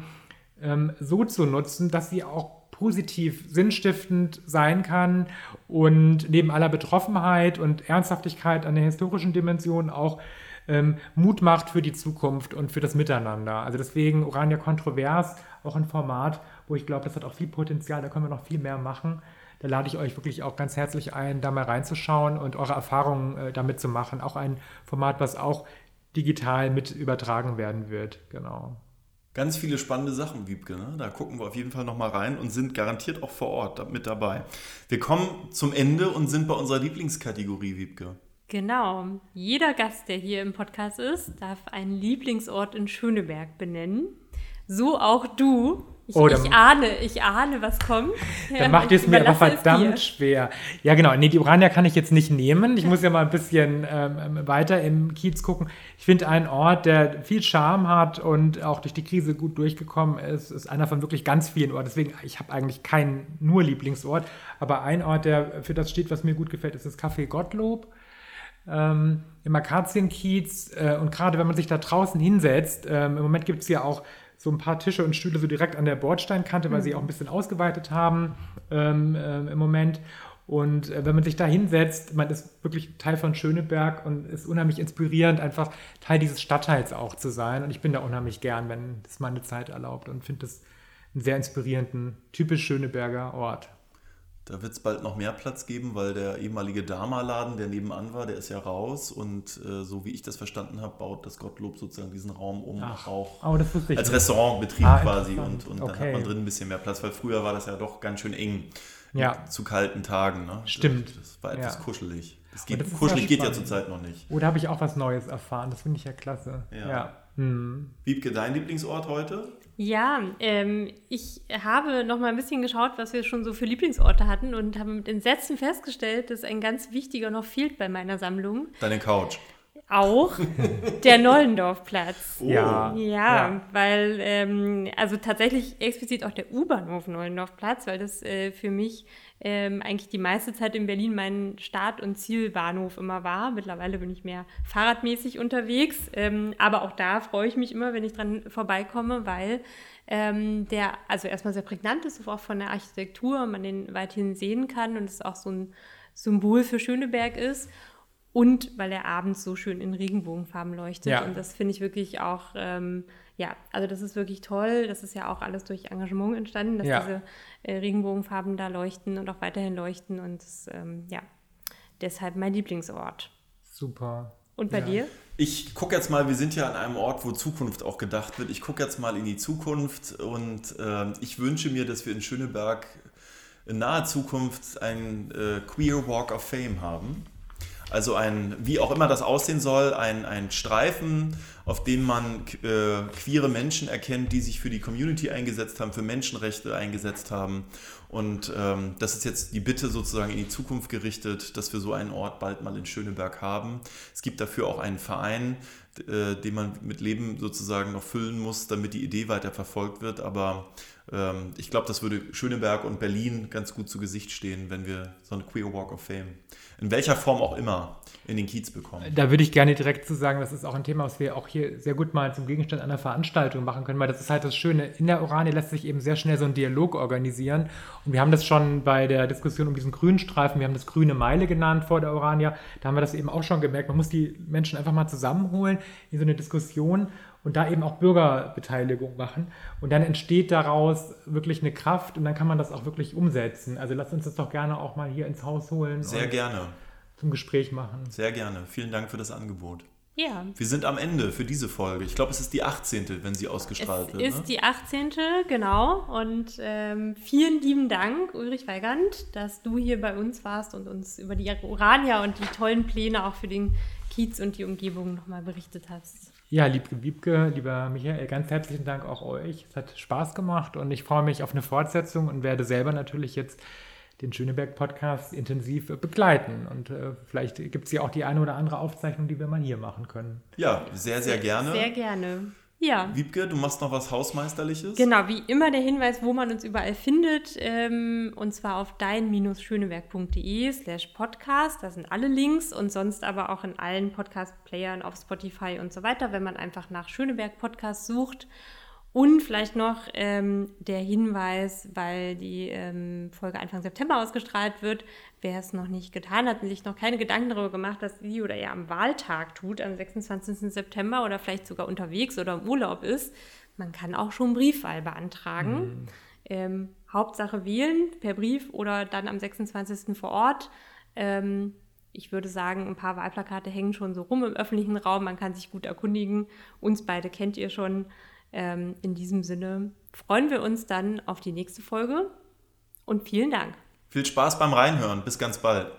ähm, so zu nutzen, dass sie auch positiv sinnstiftend sein kann und neben aller Betroffenheit und Ernsthaftigkeit an der historischen Dimension auch ähm, Mut macht für die Zukunft und für das Miteinander. Also deswegen Orania Kontrovers, auch ein Format, wo ich glaube, das hat auch viel Potenzial, da können wir noch viel mehr machen. Da lade ich euch wirklich auch ganz herzlich ein, da mal reinzuschauen und eure Erfahrungen äh, damit zu machen. Auch ein Format, was auch digital mit übertragen werden wird. Genau. Ganz viele spannende Sachen, Wiebke. Ne? Da gucken wir auf jeden Fall nochmal rein und sind garantiert auch vor Ort mit dabei. Wir kommen zum Ende und sind bei unserer Lieblingskategorie, Wiebke. Genau. Jeder Gast, der hier im Podcast ist, darf einen Lieblingsort in Schöneberg benennen. So auch du. Ich, Oh, ich dann- ahne, ich ahne, was kommt. Ja, Dann macht ich ihr es mir aber verdammt schwer. Ja, genau. Nee, die Urania kann ich jetzt nicht nehmen. Ich muss ja mal ein bisschen ähm, weiter im Kiez gucken. Ich finde einen Ort, der viel Charme hat und auch durch die Krise gut durchgekommen ist, ist einer von wirklich ganz vielen Orten. Deswegen, ich habe eigentlich keinen nur Lieblingsort, aber ein Ort, der für das steht, was mir gut gefällt, ist das Café Gottlob ähm, im Akazienkiez. Äh, und gerade wenn man sich da draußen hinsetzt, ähm, im Moment gibt es ja auch so ein paar Tische und Stühle so direkt an der Bordsteinkante, weil sie auch ein bisschen ausgeweitet haben ähm, ähm, im Moment. Und äh, wenn man sich da hinsetzt, man ist wirklich Teil von Schöneberg und ist unheimlich inspirierend, einfach Teil dieses Stadtteils auch zu sein. Und ich bin da unheimlich gern, wenn das meine Zeit erlaubt und finde das einen sehr inspirierenden, typisch Schöneberger Ort. Da wird es bald noch mehr Platz geben, weil der ehemalige Dama-Laden, der nebenan war, der ist ja raus. Und äh, so wie ich das verstanden habe, baut das Gottlob sozusagen diesen Raum um Ach, auch Oh, als nicht. Restaurantbetrieb Ah, quasi. Und, und dann Okay. hat man drin ein bisschen mehr Platz, weil früher war das ja doch ganz schön eng Ja. zu kalten Tagen. Ne? Stimmt. Das, war etwas Ja. kuschelig. Das geht, das kuschelig ja geht ja zurzeit noch nicht. Oh, da habe ich auch was Neues erfahren. Das finde ich ja klasse. Ja. Ja. Hm. Wiebke, dein Lieblingsort heute? Ja, ähm, ich habe noch mal ein bisschen geschaut, was wir schon so für Lieblingsorte hatten und habe mit Entsetzen festgestellt, dass ein ganz wichtiger noch fehlt bei meiner Sammlung. Deine Couch. Auch der Nollendorfplatz. Oh. Ja. Ja, weil, ähm, also tatsächlich explizit auch der U-Bahnhof Nollendorfplatz, weil das äh, für mich ähm, eigentlich die meiste Zeit in Berlin mein Start- und Zielbahnhof immer war. Mittlerweile bin ich mehr fahrradmäßig unterwegs, ähm, aber auch da freue ich mich immer, wenn ich dran vorbeikomme, weil ähm, der also erstmal sehr prägnant ist, auch von der Architektur, man den weithin sehen kann und es auch so ein Symbol für Schöneberg ist. Und weil er abends so schön in Regenbogenfarben leuchtet. Ja. Und das finde ich wirklich auch, ähm, ja, also das ist wirklich toll. Das ist ja auch alles durch Engagement entstanden, dass Ja. diese äh, Regenbogenfarben da leuchten und auch weiterhin leuchten. Und das, ähm, ja, deshalb mein Lieblingsort. Super. Und bei Ja. dir? Ich gucke jetzt mal, wir sind ja an einem Ort, wo Zukunft auch gedacht wird. Ich gucke jetzt mal in die Zukunft und ähm, ich wünsche mir, dass wir in Schöneberg in naher Zukunft ein äh, Queer Walk of Fame haben. Also ein, wie auch immer das aussehen soll, ein, ein Streifen, auf dem man äh, queere Menschen erkennt, die sich für die Community eingesetzt haben, für Menschenrechte eingesetzt haben. Und ähm, das ist jetzt die Bitte sozusagen in die Zukunft gerichtet, dass wir so einen Ort bald mal in Schöneberg haben. Es gibt dafür auch einen Verein, äh, den man mit Leben sozusagen noch füllen muss, damit die Idee weiter verfolgt wird. Aber ähm, ich glaube, das würde Schöneberg und Berlin ganz gut zu Gesicht stehen, wenn wir so eine Queer Walk of Fame, in welcher Form auch immer, in den Kiez bekommen. Da würde ich gerne direkt zu sagen, das ist auch ein Thema, was wir auch hier sehr gut mal zum Gegenstand einer Veranstaltung machen können, weil das ist halt das Schöne. In der Oranie lässt sich eben sehr schnell so ein Dialog organisieren. Und wir haben das schon bei der Diskussion um diesen grünen Streifen, wir haben das grüne Meile genannt vor der Orania, da haben wir das eben auch schon gemerkt. Man muss die Menschen einfach mal zusammenholen in so eine Diskussion und da eben auch Bürgerbeteiligung machen. Und dann entsteht daraus wirklich eine Kraft und dann kann man das auch wirklich umsetzen. Also lasst uns das doch gerne auch mal hier ins Haus holen Sehr gerne, zum Gespräch machen. sehr gerne. Vielen Dank für das Angebot. Ja. Wir sind am Ende für diese Folge. Ich glaube, es ist die 18., wenn sie ausgestrahlt Es wird. ist ne? die 18. genau. Und ähm, vielen lieben Dank, Ulrich Weigand, dass du hier bei uns warst und uns über die Urania und die tollen Pläne auch für den Kiez und die Umgebung nochmal berichtet hast. Ja, liebe Wiebke, lieber Michael, ganz herzlichen Dank auch euch. Es hat Spaß gemacht und ich freue mich auf eine Fortsetzung und werde selber natürlich jetzt den Schöneberg-Podcast intensiv begleiten. Und äh, vielleicht gibt es ja auch die eine oder andere Aufzeichnung, die wir mal hier machen können. ja, sehr, sehr gerne. Sehr gerne. Ja. Wiebke, du machst noch was Hausmeisterliches? Genau, wie immer der Hinweis, wo man uns überall findet, ähm, und zwar auf dein-schöneberg.de slash podcast. Da sind alle Links und sonst aber auch in allen Podcast-Playern auf Spotify und so weiter, wenn man einfach nach Schöneberg Podcast sucht. Und vielleicht noch ähm, der Hinweis, weil die ähm, Folge Anfang September ausgestrahlt wird, wer es noch nicht getan hat und sich noch keine Gedanken darüber gemacht, dass sie oder er am Wahltag tut, am 26. September oder vielleicht sogar unterwegs oder im Urlaub ist, man kann auch schon Briefwahl beantragen. Ähm, Hauptsache wählen per Brief oder dann am 26. vor Ort. Ähm, ich würde sagen, ein paar Wahlplakate hängen schon so rum im öffentlichen Raum. Man kann sich gut erkundigen. Uns beide kennt ihr schon. Ähm, in diesem Sinne freuen wir uns dann auf die nächste Folge und vielen Dank. Viel Spaß beim Reinhören. Bis ganz bald.